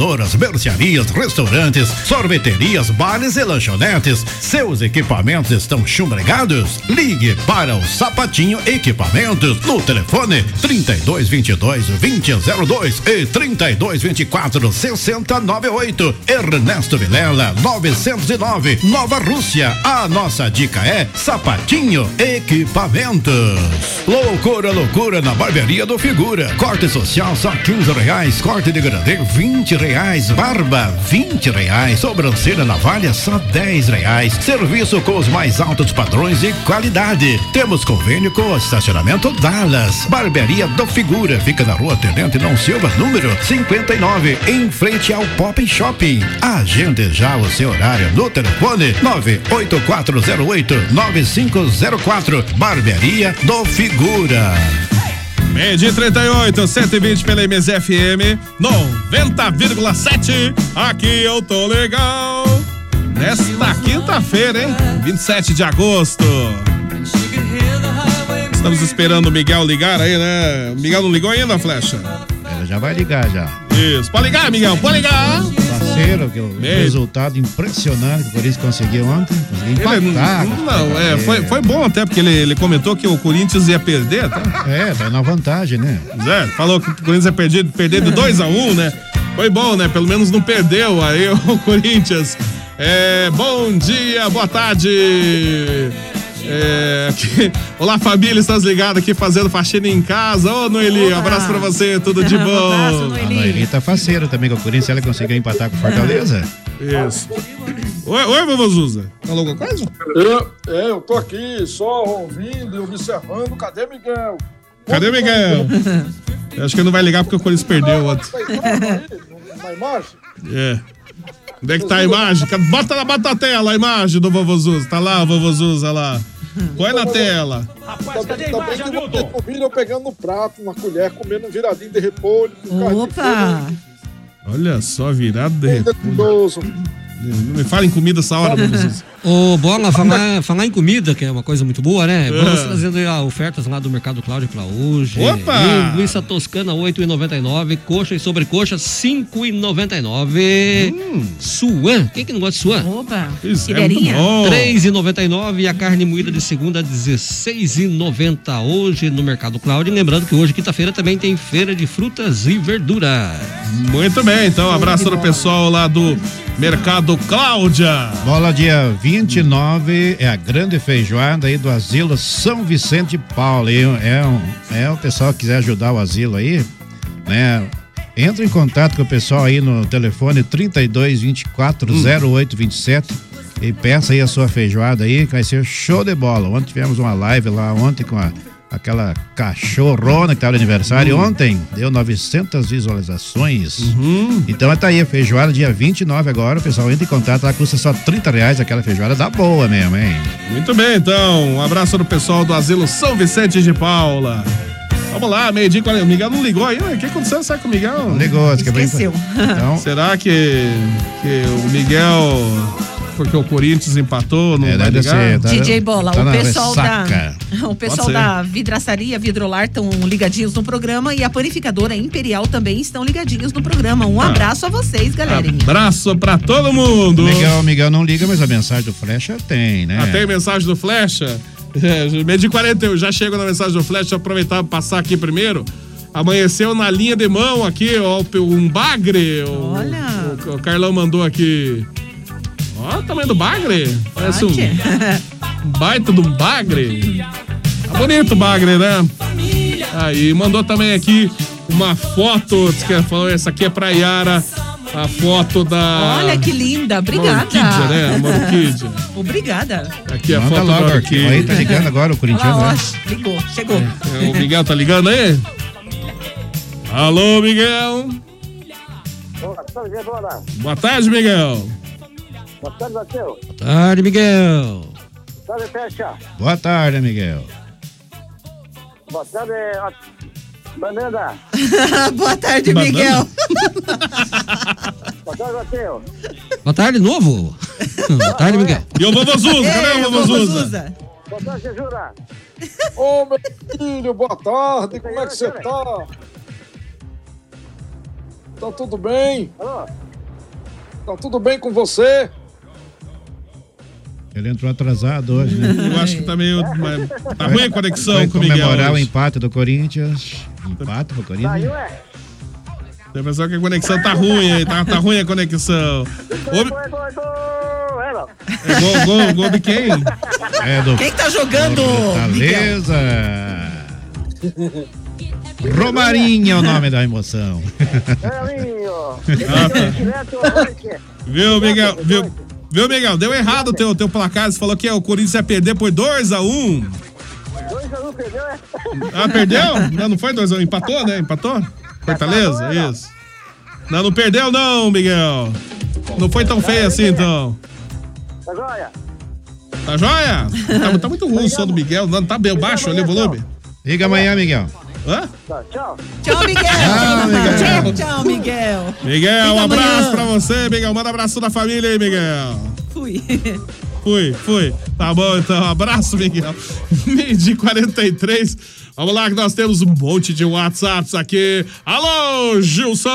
panificadoras, mercearias, restaurantes, sorveterias, bares e lanchonetes. Seus equipamentos estão chumbregados? Ligue para o Sapatinho Equipamentos no telefone 32 22 2002 e 32 24 6098. Ernesto Vilela 909, Nova Rússia. A nossa dica é Sapatinho Equipamentos. Loucura, loucura na barbearia do Figura. Corte social só 15 reais. Corte de grande 20 reais. Barba 20 reais. Sobrancelha navalha só 10 reais. Serviço com os mais altos padrões e qualidade. Temos convênio com o estacionamento Dallas. Barbearia do Figura. Fica na rua Tenente Não Silva, número 59, em frente ao Pop Shopping. Agende já o seu horário no telefone 98408-9504. Barbearia do Figura. Meio de 38, 120 pela MSFM 90,7. Aqui eu tô legal. Nesta quinta-feira, hein? 27 de agosto. Estamos esperando o Miguel ligar aí, né? O Miguel não ligou ainda, Flecha? Ela já vai ligar já. Isso. Pode ligar, Miguel, pode ligar. Parceiro, que o Meio. resultado impressionante que o Corinthians conseguiu ontem. Conseguiu Ele, empatar. não, é, foi, foi bom até, porque ele, ele comentou que o Corinthians ia perder, tá? É, tá na vantagem, né? Zé, falou que o Corinthians ia perder, perder de 2 a 1 um, né? Foi bom, né? Pelo menos não perdeu aí o Corinthians. É, bom dia, boa tarde. É, aqui- Olá, família, estás ligado aqui fazendo faxina em casa. Ô, Noeli, abraço pra você, tudo de bom. A Noeli tá faceira também com o Corinthians. Ela conseguiu empatar com o Fortaleza. Isso. Oi, oi, vovô Zuza. Falou alguma coisa? Eu, é, eu tô aqui só ouvindo e observando. Cadê Miguel? Cadê Miguel? Eu acho que ele não vai ligar porque o Corinthians perdeu ontem. Na imagem? É. Onde é que tá a imagem? Bota, na- bota na tela a imagem do vovô Zuza. Tá lá o vovô Zuza lá. Põe na tela. Rapaz, cadê a imagem, Hamilton? Pegando no prato, na colher, comendo um viradinho de repolho. com carne de Opa! Olha só, virado de repolho. Delicioso. Não me fala em comida essa hora, vovô Zuza. Ô, Bola, falar, falar em comida, que é uma coisa muito boa, né? Vamos É. trazendo aí, ó, ofertas lá do Mercado Cláudio pra hoje. Opa! Linguiça toscana, 8,99. Coxa e sobrecoxa, 5,99. Suan, quem que não gosta de suan? Opa! Pois é, Iberinha. muito bom. 3,99 e a carne moída de segunda 16,90 hoje no Mercado Cláudio. Lembrando que hoje, quinta-feira, também tem feira de frutas e verduras. Muito bem, então, abraço para o pessoal lá do Mercado Cláudia. Bola dia 29 é a grande feijoada aí do Asilo São Vicente Paulo. É, um, é o pessoal que quiser ajudar o asilo aí, né? Entra em contato com o pessoal aí no telefone 32 24 08 27 E peça aí a sua feijoada aí, que vai ser show de bola. Ontem tivemos uma live lá ontem com a, aquela cachorrona que tava de aniversário Uhum. ontem. Deu 900 visualizações. Então tá aí, a feijoada dia 29 agora. O pessoal entra em contato, lá custa só 30 reais aquela feijoada da boa mesmo, hein? Muito bem, então. Um abraço do pessoal do Asilo São Vicente de Paula. Vamos lá, meio-dia e 40. O Miguel não ligou ainda? O que aconteceu? Será que o Miguel. Não ligou, vai- Esqueceu. Então, Será que, que o Miguel. Porque o Corinthians empatou, não É, vai ligar? ser, tá- DJ Bola, tá o pessoal da o pessoal da vidraçaria Vidrolar estão ligadinhos no programa e a panificadora Imperial também estão ligadinhos no programa. Ah. Um abraço a vocês, galerinha. Abraço pra todo mundo. Miguel, Miguel não liga, mas a mensagem do Flecha tem, né? Ah, tem mensagem do Flecha? É, meio de 41, já chego na mensagem do Flecha, aproveitar pra passar aqui primeiro. Amanheceu na linha de mão aqui, ó, um bagre. O, Olha. O, o Carlão mandou aqui. Ó, o tamanho do bagre. Parece um, um baita de um bagre. Tá bonito o bagre, né? Aí, mandou também aqui uma foto, que falou, essa aqui é pra Yara, a foto da... Olha que linda, obrigada. Maurquídia, né? Maurquídia. Obrigada. Aqui a Manda foto logo, do Arquivo. Aí tá ligando agora o corintiano, né? ligou, chegou. É, O Miguel tá ligando aí? Alô, Miguel. Boa tarde, Miguel. Boa tarde, Matheus. Tarde, Miguel. Boa tarde, Fecha. Boa tarde, Miguel. Boa tarde, Banana. Boa tarde, Banana? Miguel. Boa tarde, Matheus. Boa tarde, novo. Boa tarde, Miguel. E o vovô Zuza, cadê o vovô Zuza? Boa tarde, Jura. Ô, meu filho, boa tarde, como é que você tá? Tá tudo bem? Alô? Tá tudo bem com você? Ele entrou atrasado hoje, né? Eu acho que tá meio. mas Tá ruim a conexão Vai com o Miguel. comemorar o hoje. empate do Corinthians. Empate pro Corinthians. ué? Tem pessoal que a conexão tá ruim aí, tá, tá ruim a conexão. Ô, Gol, gol, gol. É, não. é gol, gol, gol de quem? É do Quem tá jogando? Miguel? Fortaleza. Romarinho é o nome da emoção. Ah, tá. Viu, Miguel? Viu, viu, Miguel? Deu errado o teu, teu placar. Você falou que o Corinthians ia perder por 2x1. 2x1 perdeu, é? Ah, perdeu? Não, não foi 2x1. Empatou, né? Empatou? Fortaleza? Isso. Não, não perdeu, não, Miguel. Não foi tão feio assim, então. Tá joia? Tá joia? Tá, tá muito ruim o som do Miguel. Não, tá bem baixo ali o volume. Liga amanhã, Miguel. Hã? Tá, tchau. Tchau, Miguel. Tchau, Miguel. Tchau, tchau, Miguel. Miguel, um abraço amanhã. pra você, Miguel. Manda abraço da família aí, Miguel. Fui. Fui, fui. Tá bom, então. Abraço, Miguel. Meio de 43. Vamos lá que nós temos um monte de WhatsApps aqui. Alô, Gilson!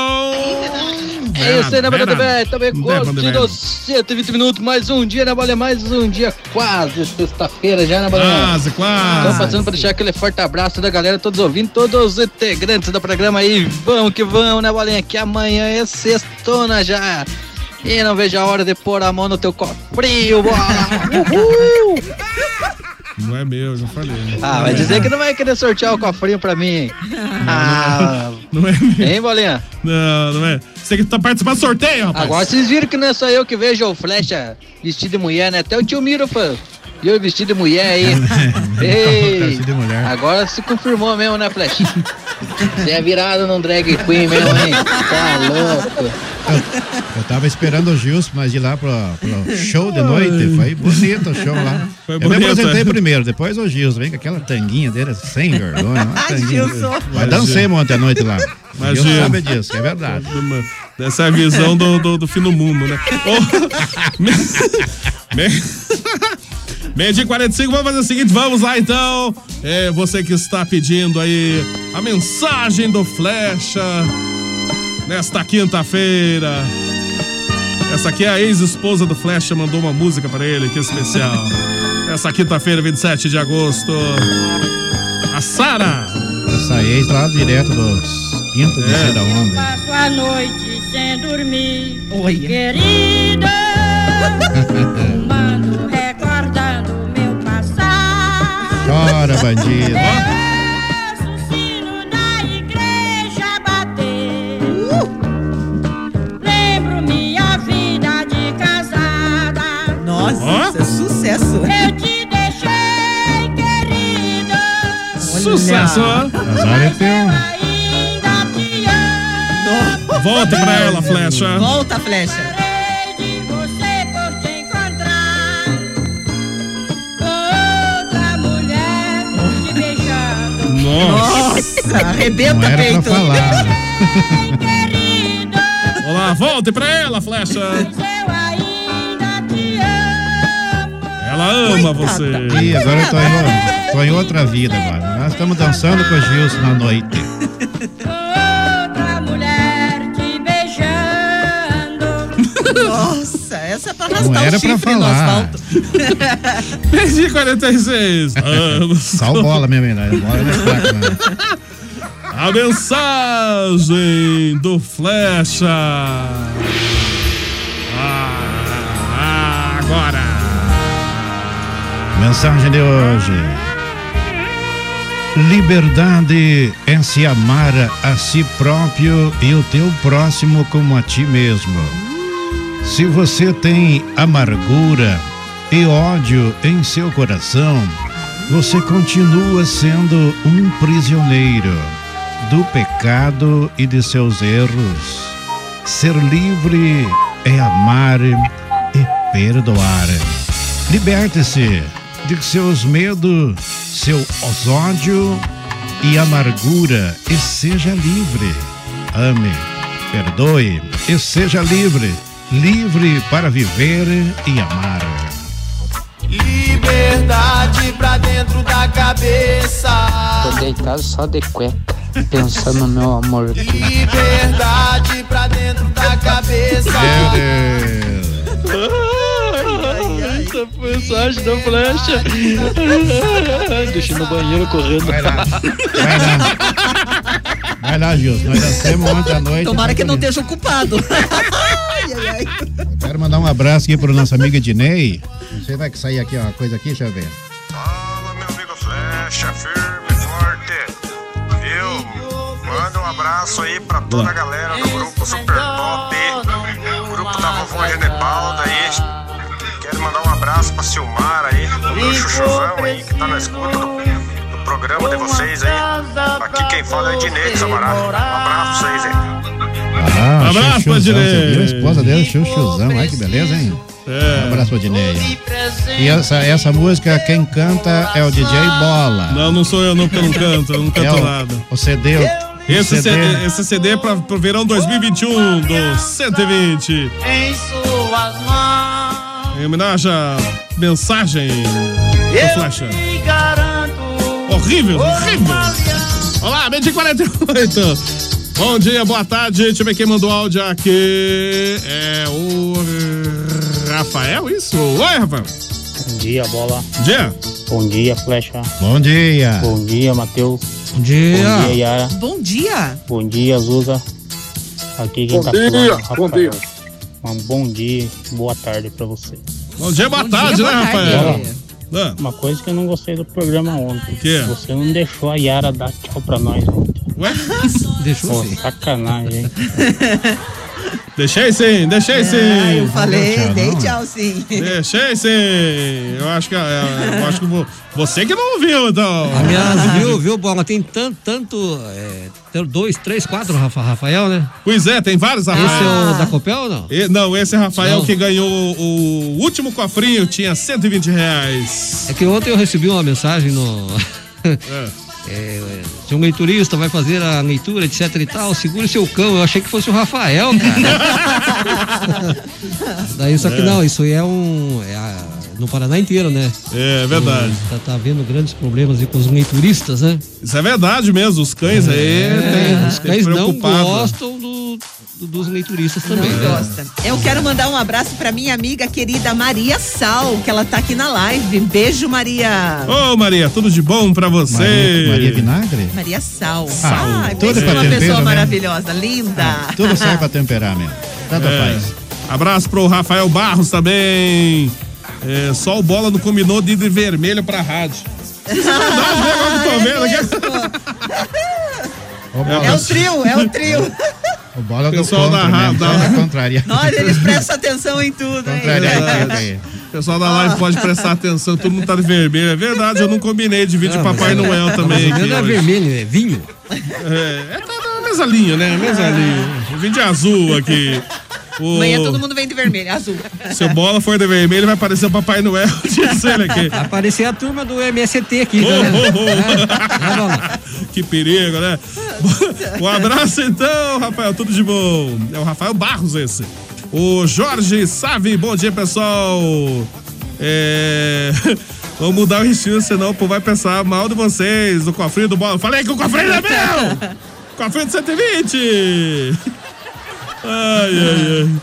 É isso aí, né, Vera, Banda Velho? Também curtindo 120 minutos, mais um dia, né, Bola? Mais um dia, quase sexta-feira já, né, Bola? Quase, quase. Então, passando pra deixar aquele forte abraço da galera, todos ouvindo, todos os integrantes do programa aí. Vamos que vamos, né, Bolinha? Que amanhã é sextona já. E não vejo a hora de pôr a mão no teu cofrinho, bola! Uhul! Não é meu, já falei. Ah, vai dizer que não vai querer sortear o cofrinho pra mim, hein? Ah, Não é meu. hein, Bolinha? Não, não é. Você que tá participando do sorteio, rapaz. Agora vocês viram que não é só eu que vejo o Flecha vestido de mulher, né? Até o tio Miro, fã. E eu vestido de mulher aí. Ei, Vestido de mulher. agora se confirmou mesmo, né, Flecha? Você é virado num drag queen mesmo, hein? Tá louco. Eu tava esperando o Gilson, mas ir lá pro, pro show de noite. Foi bonito o show lá. Foi eu bonito, me apresentei é. primeiro, depois o Gilson. Vem com aquela tanguinha dele, sem vergonha. Ai, tanguinha. Gilson. Mas dancei ontem à noite lá. O Gilson sabe disso, é verdade. Dessa é visão do, do, do fim do mundo, né? Me- Meio dia e 45, vamos fazer o seguinte, vamos lá então. É, você que está pedindo aí a mensagem do Flecha nesta quinta-feira. Essa aqui é a ex-esposa do Flecha, mandou uma música para ele, que especial. Essa quinta-feira, 27 de agosto. A Sara. Essa ex lá direto dos quintos de É. da onda. Passo a noite sem dormir, Oi. querida. Meu passado. Chora, bandido. Nossa, isso é sucesso. Eu te deixei, querida. Sucesso. Azar é teu. Volta pra ela, flecha. Volta, flecha. Nossa, arrebenta Não peito. falar. Vamos lá, volte pra ela, flecha. Ela ama você. Ih, agora eu tô em, tô em outra vida agora. Nós estamos dançando com o Gilson na noite. Outra mulher te beijando. Nossa, essa é pra Não arrastar era o pra chifre no falar. asfalto. Perdi 46 anos. Sal bola mesmo, né? Bola não é fraca, né? A mensagem do Flecha. Ah, agora. Mensagem de hoje. Liberdade é se amar a si próprio e o teu próximo como a ti mesmo. Se você tem amargura e ódio em seu coração, você continua sendo um prisioneiro do pecado e de seus erros. Ser livre é amar e perdoar. Liberte-se de seus medos, seu ódio e amargura e seja livre. Ame, perdoe e seja livre. Livre para viver e amar. Liberdade pra dentro da cabeça. Tô deitado só de cueca, pensando no meu amor aqui. Liberdade pra dentro da cabeça. Essa mensagem da flecha. Deixa no banheiro correndo. Vai lá. Vai lá, Gilson. Nós dançamos ontem à noite. Tomara que não esteja ocupado. Quero mandar um abraço aqui pro nosso amigo Ednei. Você vai que sair aqui, uma coisa aqui, deixa eu ver. Flecha firme, forte. Viu? Manda um abraço aí pra toda a galera do grupo Super. Grupo da vovó Genebalda aí. Quero mandar um abraço pra Silmar aí, o meu chuchuzão aí, que tá na escuta do programa de vocês aí. Aqui quem fala é Ednei Samará. Um abraço pra vocês aí. Ah, Abraço, Chuchuzão, Ednei. Você viu a esposa dele, Chuchuzão. Ai, que beleza, hein? É. Um abraço Ednei. E essa, essa música, quem canta é o DJ Bola. Não, não sou eu não, porque eu não canto, eu não canto É o- nada. O CD. o Esse CD. CD, esse CD é pra, pro verão 2021 do 120. Em suas mãos. Em homenagem à mensagem do Flecha. Horrível, horrível. Olá, meio de 48. Bom dia, boa tarde. Deixa eu ver quem mandou áudio aqui. É o Rafael, isso? Oi, Rafael. Bom dia, bola. Bom dia. Bom dia, flecha. Bom dia. Bom dia, Matheus. Bom dia. Bom dia, Yara. Bom dia. Bom dia, Zuza. Aqui quem Bom tá dia, falando é o bom dia. Um bom dia, boa tarde pra você. Bom dia, boa Bom tarde, dia, né, boa Rafael? tarde. Ah, Uma coisa que eu não gostei do programa ontem. O quê? Você não deixou a Yara dar tchau pra nós ontem. Ué? Deixou Pô, sim. sacanagem, hein? Deixei sim, deixei sim. Ah, eu falei, tchau, dei não. tchau sim. Deixei sim. Eu acho que, é, eu acho que vo- você que não ouviu, então. Aliás, viu, viu, Bola? Tem tanto, tanto. É, tem dois, três, quatro Rafa, Rafael, né? Pois é, tem vários Esse Rafael. é o da Copel ou não? E- não, esse é Rafael Não. que ganhou o último cofrinho, tinha 120 reais. É que ontem eu recebi uma mensagem no. É. É, se um leiturista vai fazer a leitura, etc e tal, segure seu cão. Eu achei que fosse o Rafael, cara. Daí, só que É. não, isso aí é um. É a- no Paraná inteiro, né? É verdade. Tá, tá havendo grandes problemas aí com os leituristas, né? Isso é verdade mesmo, os cães aí É, tem, os tem cães não preocupado. gostam dos leituristas também. Não né? gosta. Eu quero mandar um abraço pra minha amiga querida Maria Sal, que ela tá aqui na live. Beijo, Maria. Ô Maria, tudo de bom pra você? Maria, Maria Vinagre? Maria Sal. Ah, Ah, tudo pensa pra numa tempero, pessoa né? maravilhosa, linda. Tudo serve pra temperar mesmo. Tanto É. faz. Abraço pro Rafael Barros também. É, só o bola não combinou de ir de vermelho pra rádio. Não, aqui. Ô, bola, É o trio, é o trio. O bola do Pessoal da contra ra- mesmo, da- na contrária. Olha, eles prestam atenção em tudo, hein? Contraria a equipe aí. O pessoal da live pode prestar atenção, todo mundo tá de vermelho. É verdade, eu não combinei de vir de Não, Papai mas- Noel também. Mas aqui Não é hoje. vermelho, é vinho. É, é tá na mesa linha, né? Mesa linha. Vim de azul aqui. O... Amanhã todo mundo vem de vermelho, azul. Se o bola for de vermelho, vai aparecer o Papai Noel. Disse ele aqui. Vai aparecer a turma do MST aqui. Ô. É, bola. Que perigo, né? Um abraço então, Rafael. Tudo de bom. É o Rafael Barros esse. O Jorge Savi, bom dia, pessoal. É... Vamos mudar o estilo, senão o povo vai pensar mal de vocês. O cofrinho do bola. Falei que o cofrinho é meu! Cofrinho de 120! Ai, ai, ai.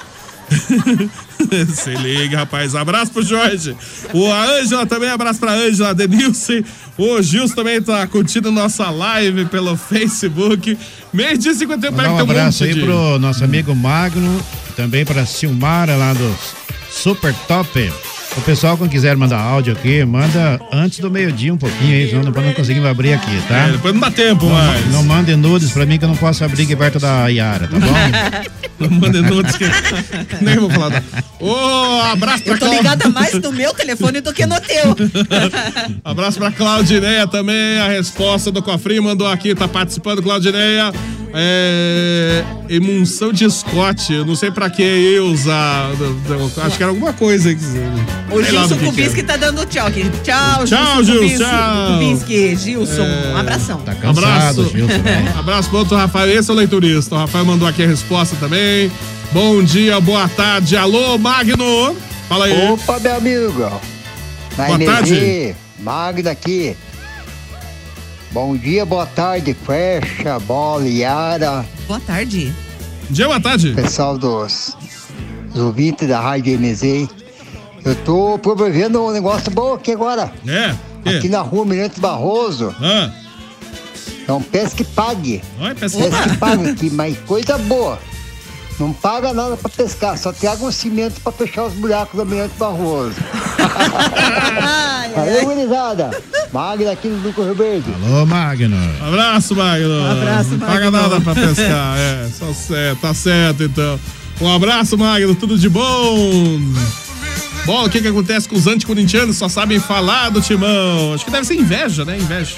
Se liga, rapaz. Abraço pro Jorge. O a Ângela também, abraço pra Ângela, Denilson. O Gilson também tá curtindo nossa live pelo Facebook. Meio dia 51, Mandar pega um teu abraço monte aí de- pro nosso amigo Magno, também pra Silmara lá do Super Top. O pessoal, quando quiser mandar áudio aqui, manda antes do meio-dia um pouquinho aí, senão depois não conseguimos abrir aqui, tá? É, depois não dá tempo não, mais. Não mande nudes pra mim que eu não posso abrir aqui perto da Yara, tá bom? Não mande nudes que nem vou falar. da- Ô, abraço pra Eu tô Cláudia. ligada mais no meu telefone do que no teu. Abraço pra Claudineia também. A resposta do cofrinho mandou aqui, tá participando, Claudineia. É. Emulsão de Scott. Eu não sei pra que ia usar. Acho que era alguma coisa que- O Gilson que que Kubinski tá dando tchau aqui. Tchau, Tchau, Gilson. Gilson, tchau. Kubinski, Gilson, um abração. Tá Abraço. Abraço pro outro Rafael. Esse é o leiturista. O Rafael mandou aqui a resposta também. Bom dia, boa tarde. Alô, Magno. Fala aí. Opa, meu amigo. Na Boa tarde. Magno aqui. Bom dia, boa tarde, Fecha, Bola, Yara. Boa tarde. Dia, boa tarde. Pessoal dos, dos ouvintes da Rádio MZ. Eu tô promovendo um negócio bom aqui agora. É? Aqui na rua Mirante Barroso. Ah. É um pesca que pague. Olha, pesca pesca que pague aqui, mas coisa boa. Não paga nada pra pescar, só traga um cimento pra fechar os buracos do Mirante Barroso. Valeu, gurizada. Magno aqui no Duco Rio Verde. Alô, Magno. Abraço, Magno. Abraço, Não paga Magno. nada pra pescar. É, só certo, tá certo então. Um abraço, Magno. Tudo de bom. Bom, o que que acontece com os anticorintianos? Só sabem falar do timão. Acho que deve ser inveja, né? Inveja.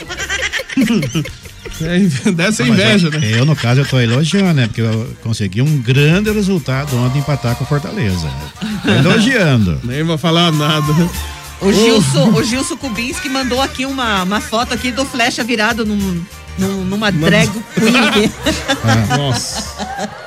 É, inve- deve ser inveja, eu, né? Eu, no caso, eu tô elogiando, né? Porque eu consegui um grande resultado ontem empatar com o Fortaleza. Tô elogiando. Nem vou falar nada. O Gilson, o Gilson Kubinski mandou aqui uma, uma foto aqui do Flecha virado num, num- numa drag queen aqui. Nossa.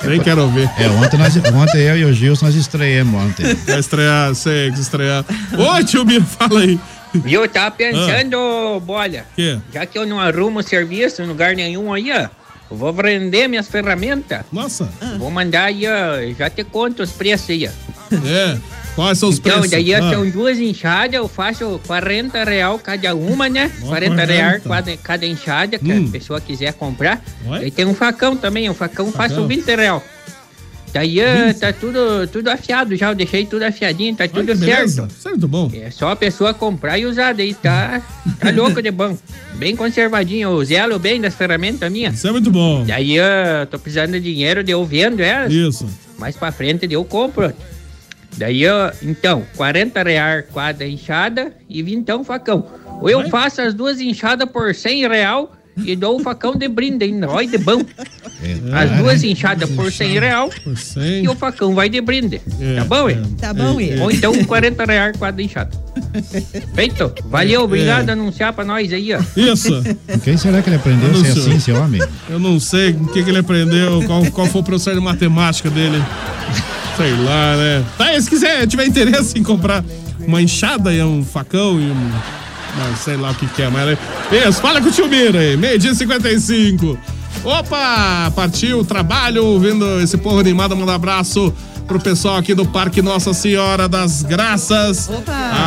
Nem quero ver. É, ontem, nós, ontem eu e o Gilson nós estreamos ontem. Vai estrear, sei que estrear. Ô, tio Miro, fala aí. Viu, eu tava pensando, bolha. Quê? Já que eu não arrumo serviço em lugar nenhum aí, ó. Eu vou vender minhas ferramentas. Nossa. Vou mandar aí, ó. Já te conto os preços aí, ó. É. Quais são os Então, preços? daí Ah. são duas enxadas, eu faço 40 real cada uma, né? Ó, 40 real 40. cada, cada enxada, que Hum. a pessoa quiser comprar. Ué? Daí tem um facão também, o facão eu faço Facão. 20 real. Daí ah, tá tudo, tudo afiado já, eu deixei tudo afiadinho, tá tudo certo. Isso é muito bom. É só a pessoa comprar e usar, daí tá, tá louco de bom. Bem conservadinho, eu zelo bem das ferramentas minhas. Isso é muito bom. Daí eu tô precisando de dinheiro, daí eu vendo elas. Isso. Mais pra frente eu compro. Daí eu, então, 40 reais cada enxada e vintão facão. Ou eu faço as duas enxadas por 100 real e dou o facão de brinde ainda, olha de bom. As duas enxadas por 100 real Por 100. e o facão vai de brinde. É, tá bom, é? Tá bom, é. Ou então 40 reais cada enxada. Feito? Valeu, obrigado a anunciar pra nós aí, ó. Isso. Quem será que ele aprendeu a ser assim, esse homem? Eu não sei o que, que ele aprendeu, qual, qual foi o professor de matemática dele. Sei lá, né? Tá, se quiser, tiver interesse em comprar uma enxada e um facão e um. Mas sei lá o que, que é, mas. Isso, fala com o tio Mira aí, meio-dia e 55. Opa! Partiu o trabalho, ouvindo esse povo animado, manda um abraço pro pessoal aqui do Parque Nossa Senhora das Graças.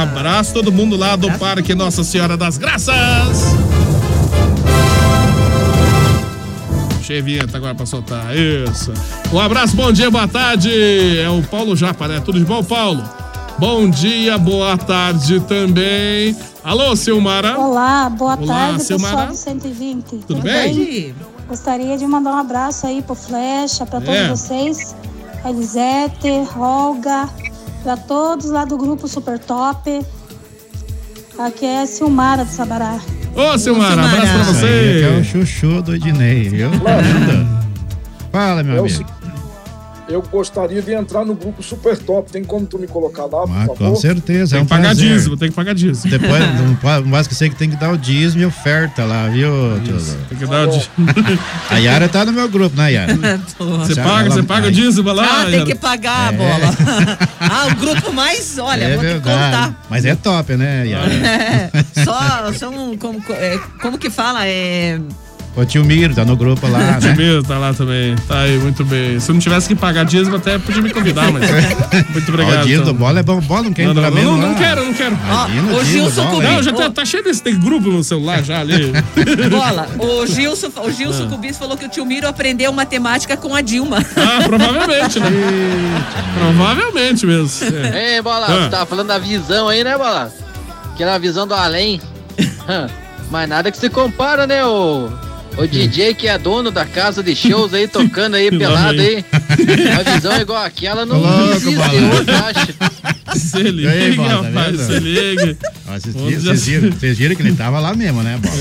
Abraço todo mundo lá do Parque Nossa Senhora das Graças. Cheia vinheta agora pra soltar. Isso. Um abraço, bom dia, boa tarde. É o Paulo Japa, né? Tudo de bom, Paulo? Bom dia, boa tarde também. Alô, Silmara. Olá, boa Olá, tarde, Silmara. pessoal do 120. Tudo bem? bem? Gostaria de mandar um abraço aí pro Flecha, pra todos É. vocês. Elisete, Olga, Para todos lá do grupo Super Top. Aqui é Silmara do Sabará. Ô, Silmara, Silmara. abraço pra aí, que é o você. chuchu do Ednei, viu? Fala, meu É amigo. Eu gostaria de entrar no grupo Super Top. Tem como tu me colocar lá, por Ah, favor? com certeza, é Tem um que pagar prazer. dízimo, tem que pagar dízimo. Depois, não pode- mais que sei que tem que dar o dízimo e oferta lá, viu, tio? Tem que dar o dízimo. A Yara tá no meu grupo, né, Yara? Você paga, você paga o dízimo lá? Ah, tem Yara? que pagar a É. bola. ah, o grupo mais, olha, é vou te verdade. contar. Mas é top, né, Yara? É, só, são, como, é, como que fala? É, O tio Miro tá no grupo lá, Tio né? Miro tá lá também. Tá aí, muito bem. Se eu não tivesse que pagar dízimo, até podia me convidar, mas. Muito Ó, obrigado. o dízimo então. do bola é bom. Bola não quer Não, entrar não, mesmo não, não quero, não quero. Imagina, o Gilson hein? Não, já tá, tá cheio desse. Tem grupo no celular já ali. bola. O Gilson, o Gilson Ah. Cubis falou que o tio Miro aprendeu matemática com a Dilma. Ah, provavelmente, né? provavelmente mesmo. É. Ei, Bola, Ah. você tava falando da visão aí, né, Bola? Que era a visão do além. Mas nada que se compara, né, o, o DJ que é dono da casa de shows aí, tocando aí, pelado aí. A visão é igual aquela, não Louco, existe outra, acho. Se E aí, liga, Bola, tá rapaz, se liga. Vocês viram- vocês viram, que ele tava lá mesmo, né, Bola?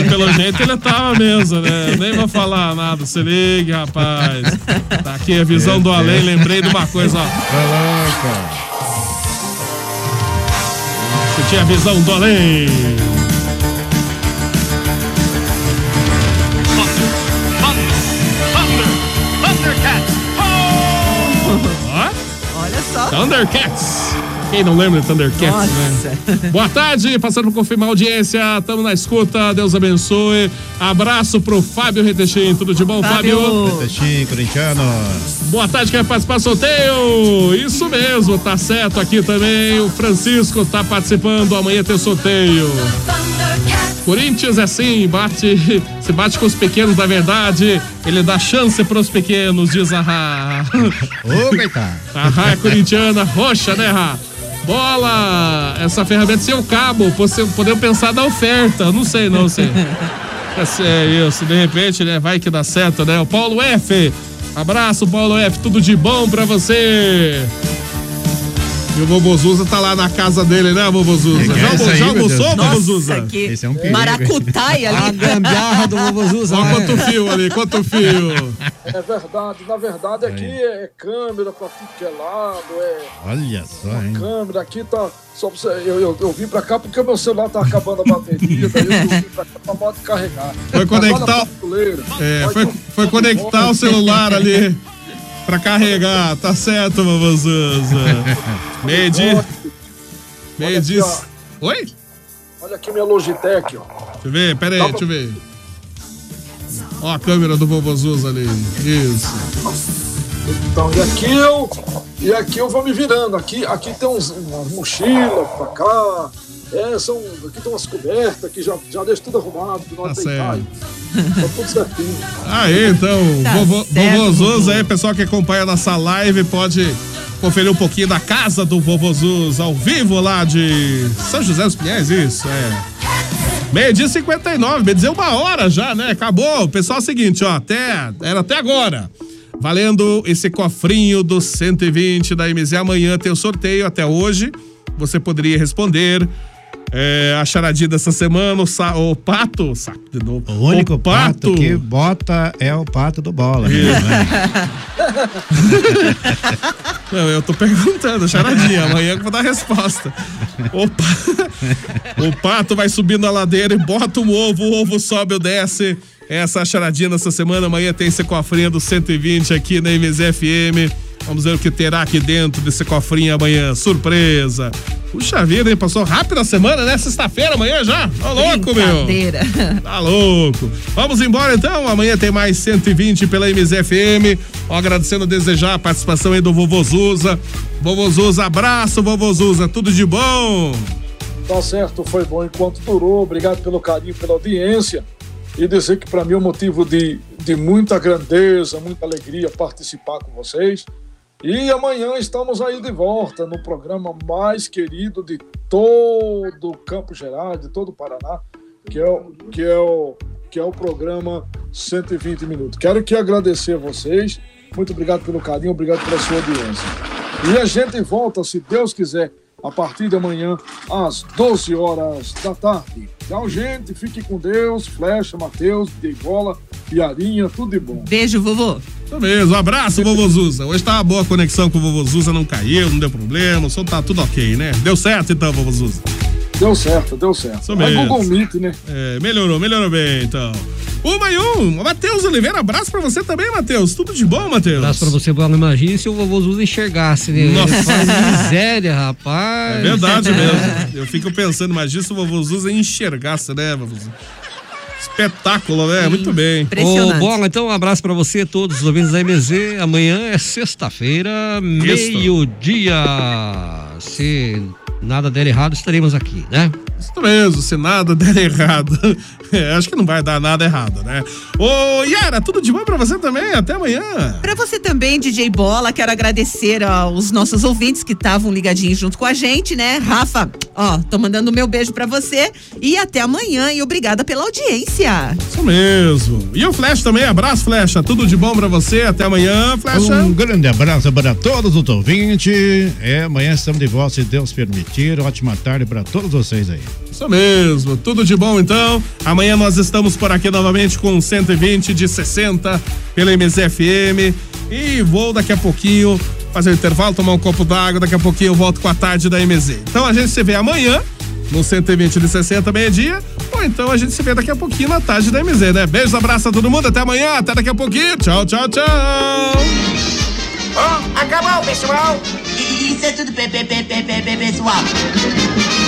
É, pelo jeito ele tava mesmo, né? Nem vou falar nada. Se liga, rapaz. Tá aqui a visão do além. Lembrei de uma coisa, ó. Tá louco. Você tinha a visão do além. Thundercats. Quem não lembra de Thundercats, né? Boa tarde, passando por confirmar a audiência. Tamo na escuta, Deus abençoe. Abraço pro Fábio Retechin. Tudo de bom, Fábio? Retechin, corintiano. Boa tarde, quer participar do sorteio? Isso mesmo, tá certo aqui também. O Francisco tá participando. Amanhã tem sorteio. Corinthians é assim, bate, se bate com os pequenos da verdade, ele dá chance pros pequenos, diz a Rá. Ô, coitado. A Rá é corintiana, roxa, né, Rá? Bola! Essa ferramenta sem o cabo, você podemos pensar na oferta, não sei, não sei. É isso, de repente, né, vai que dá certo, né? O Paulo F, abraço, Paulo F, tudo de bom pra você. E o Vovozuza tá lá na casa dele, né, que é Já, aí, já meu Deus? almoçou, Nossa, Vovozuza? que Esse é um perigo. Maracutaia ali. A gambiarra do Vovozuza. Olha né? quanto fio ali, quanto fio. É verdade, na verdade aqui é câmera pra tudo que é lado, é Olha só, hein? câmera, aqui tá. Só pra você, eu, eu, eu vim pra cá porque o meu celular tá acabando a bateria, daí eu vim pra cá pra modo carregar. Foi conectar-. É, foi, foi conectar o celular ali pra carregar. Tá certo. Medi. Olha aqui, Oi? Olha aqui minha Logitech, ó. Deixa eu ver, pera aí, deixa eu ver. Ó a câmera do Vovozuza ali. Isso. Então, e aqui eu. E aqui eu vou me virando. Aqui, aqui tem uns, umas mochilas pra cá. É, são, aqui tem umas cobertas que já, já deixo tudo arrumado, que nós Tá certo. Tá. Aí, então, Tá aí, pessoal que acompanha nossa live, pode conferir um pouquinho da casa do Vovozuza ao vivo lá de São José dos Pinhais, isso, é. Meio-dia e 59, meio dizer uma hora já, né? Acabou. Pessoal, é o seguinte, ó, até, era até agora. Valendo esse cofrinho do 120 da MZ. Amanhã tem o sorteio, até hoje. Você poderia responder. É, a charadinha dessa semana, o, sa- o pato. Saco de novo. O único pato. que bota é o pato do bola. Né? Não, eu tô perguntando, charadinha. Amanhã eu vou dar a resposta. O, pa- o pato vai subindo a ladeira e bota um ovo, o ovo sobe ou desce. Essa é a charadinha dessa semana. Amanhã tem esse cofrinho do 120 aqui na MZFM. Vamos ver o que terá aqui dentro desse cofrinho amanhã. Surpresa. Puxa vida, hein? Passou rápido a semana, né? Sexta-feira, amanhã já. Tá louco, meu. Brincadeira. Tá louco. Vamos embora então. Amanhã tem mais 120 pela MZFM. Ó, agradecendo, desejar a participação aí do Vovozuza. Vovozuza, abraço, Vovozuza. Tudo de bom. Tá certo, foi bom enquanto durou. Obrigado pelo carinho, pela audiência. E dizer que para mim é um motivo de, de muita grandeza, muita alegria participar com vocês. E amanhã estamos aí de volta no programa mais querido de todo o Campo Geral, de todo o Paraná, que é o, que é o, que é o programa 120 Minutos. Quero que agradecer a vocês. Muito obrigado pelo carinho, obrigado pela sua audiência. E a gente volta, se Deus quiser, a partir de amanhã, às 12 horas da tarde. Tchau, gente. Fique com Deus. Flecha, Matheus, de bola, Piarinha, tudo de bom. Beijo, vovô. Isso mesmo, um abraço, vovô Zuza. Hoje tá uma boa conexão com o vovô Zuza, não caiu, não deu problema, o som tá tudo ok, né? Deu certo então, vovô Zuza. Deu certo, deu certo. Isso É mesmo. Google Meet, né? É, melhorou, melhorou bem, então. Uma e um, Matheus Oliveira, abraço pra você também, Matheus. Tudo de bom, Matheus? Abraço pra você, Bola. Imagina se o vovô Zuza enxergasse, né? Nossa. Miséria, rapaz. É verdade mesmo. Eu fico pensando, imagina se o vovô Zuza enxergasse, né, vovô Zuza? Espetáculo, né? Muito bem. Ô, Bola, então um abraço pra você, todos os ouvintes da MZ. Amanhã é sexta-feira, meio-dia. Se nada der errado, estaremos aqui, né? Isso mesmo, se nada der errado. É, acho que não vai dar nada errado, né? Ô, Yara, tudo de bom pra você também? Até amanhã. Pra você também, DJ Bola, quero agradecer aos nossos ouvintes que estavam ligadinhos junto com a gente, né? Rafa, ó, tô mandando o meu beijo pra você e até amanhã e obrigada pela audiência. Isso mesmo. E o Flash também, abraço, Flecha. Tudo de bom pra você. Até amanhã, Flecha. Um grande abraço para todos os ouvintes. É, amanhã estamos de volta, se Deus Ótima tarde para todos vocês aí. Isso mesmo, tudo de bom então. Amanhã nós estamos por aqui novamente com 120 de 60 pela MZFM. E vou daqui a pouquinho fazer um intervalo, tomar um copo d'água. Daqui a pouquinho eu volto com a tarde da MZ. Então a gente se vê amanhã no 120 de 60, meio-dia. Ou então a gente se vê daqui a pouquinho na tarde da MZ, né? Beijos, abraço a todo mundo. Até amanhã, até daqui a pouquinho. Tchau, tchau, tchau. Ó, acabou, pessoal. Isso é tudo, pe- pe- pe- pe- pe- pe- pessoal.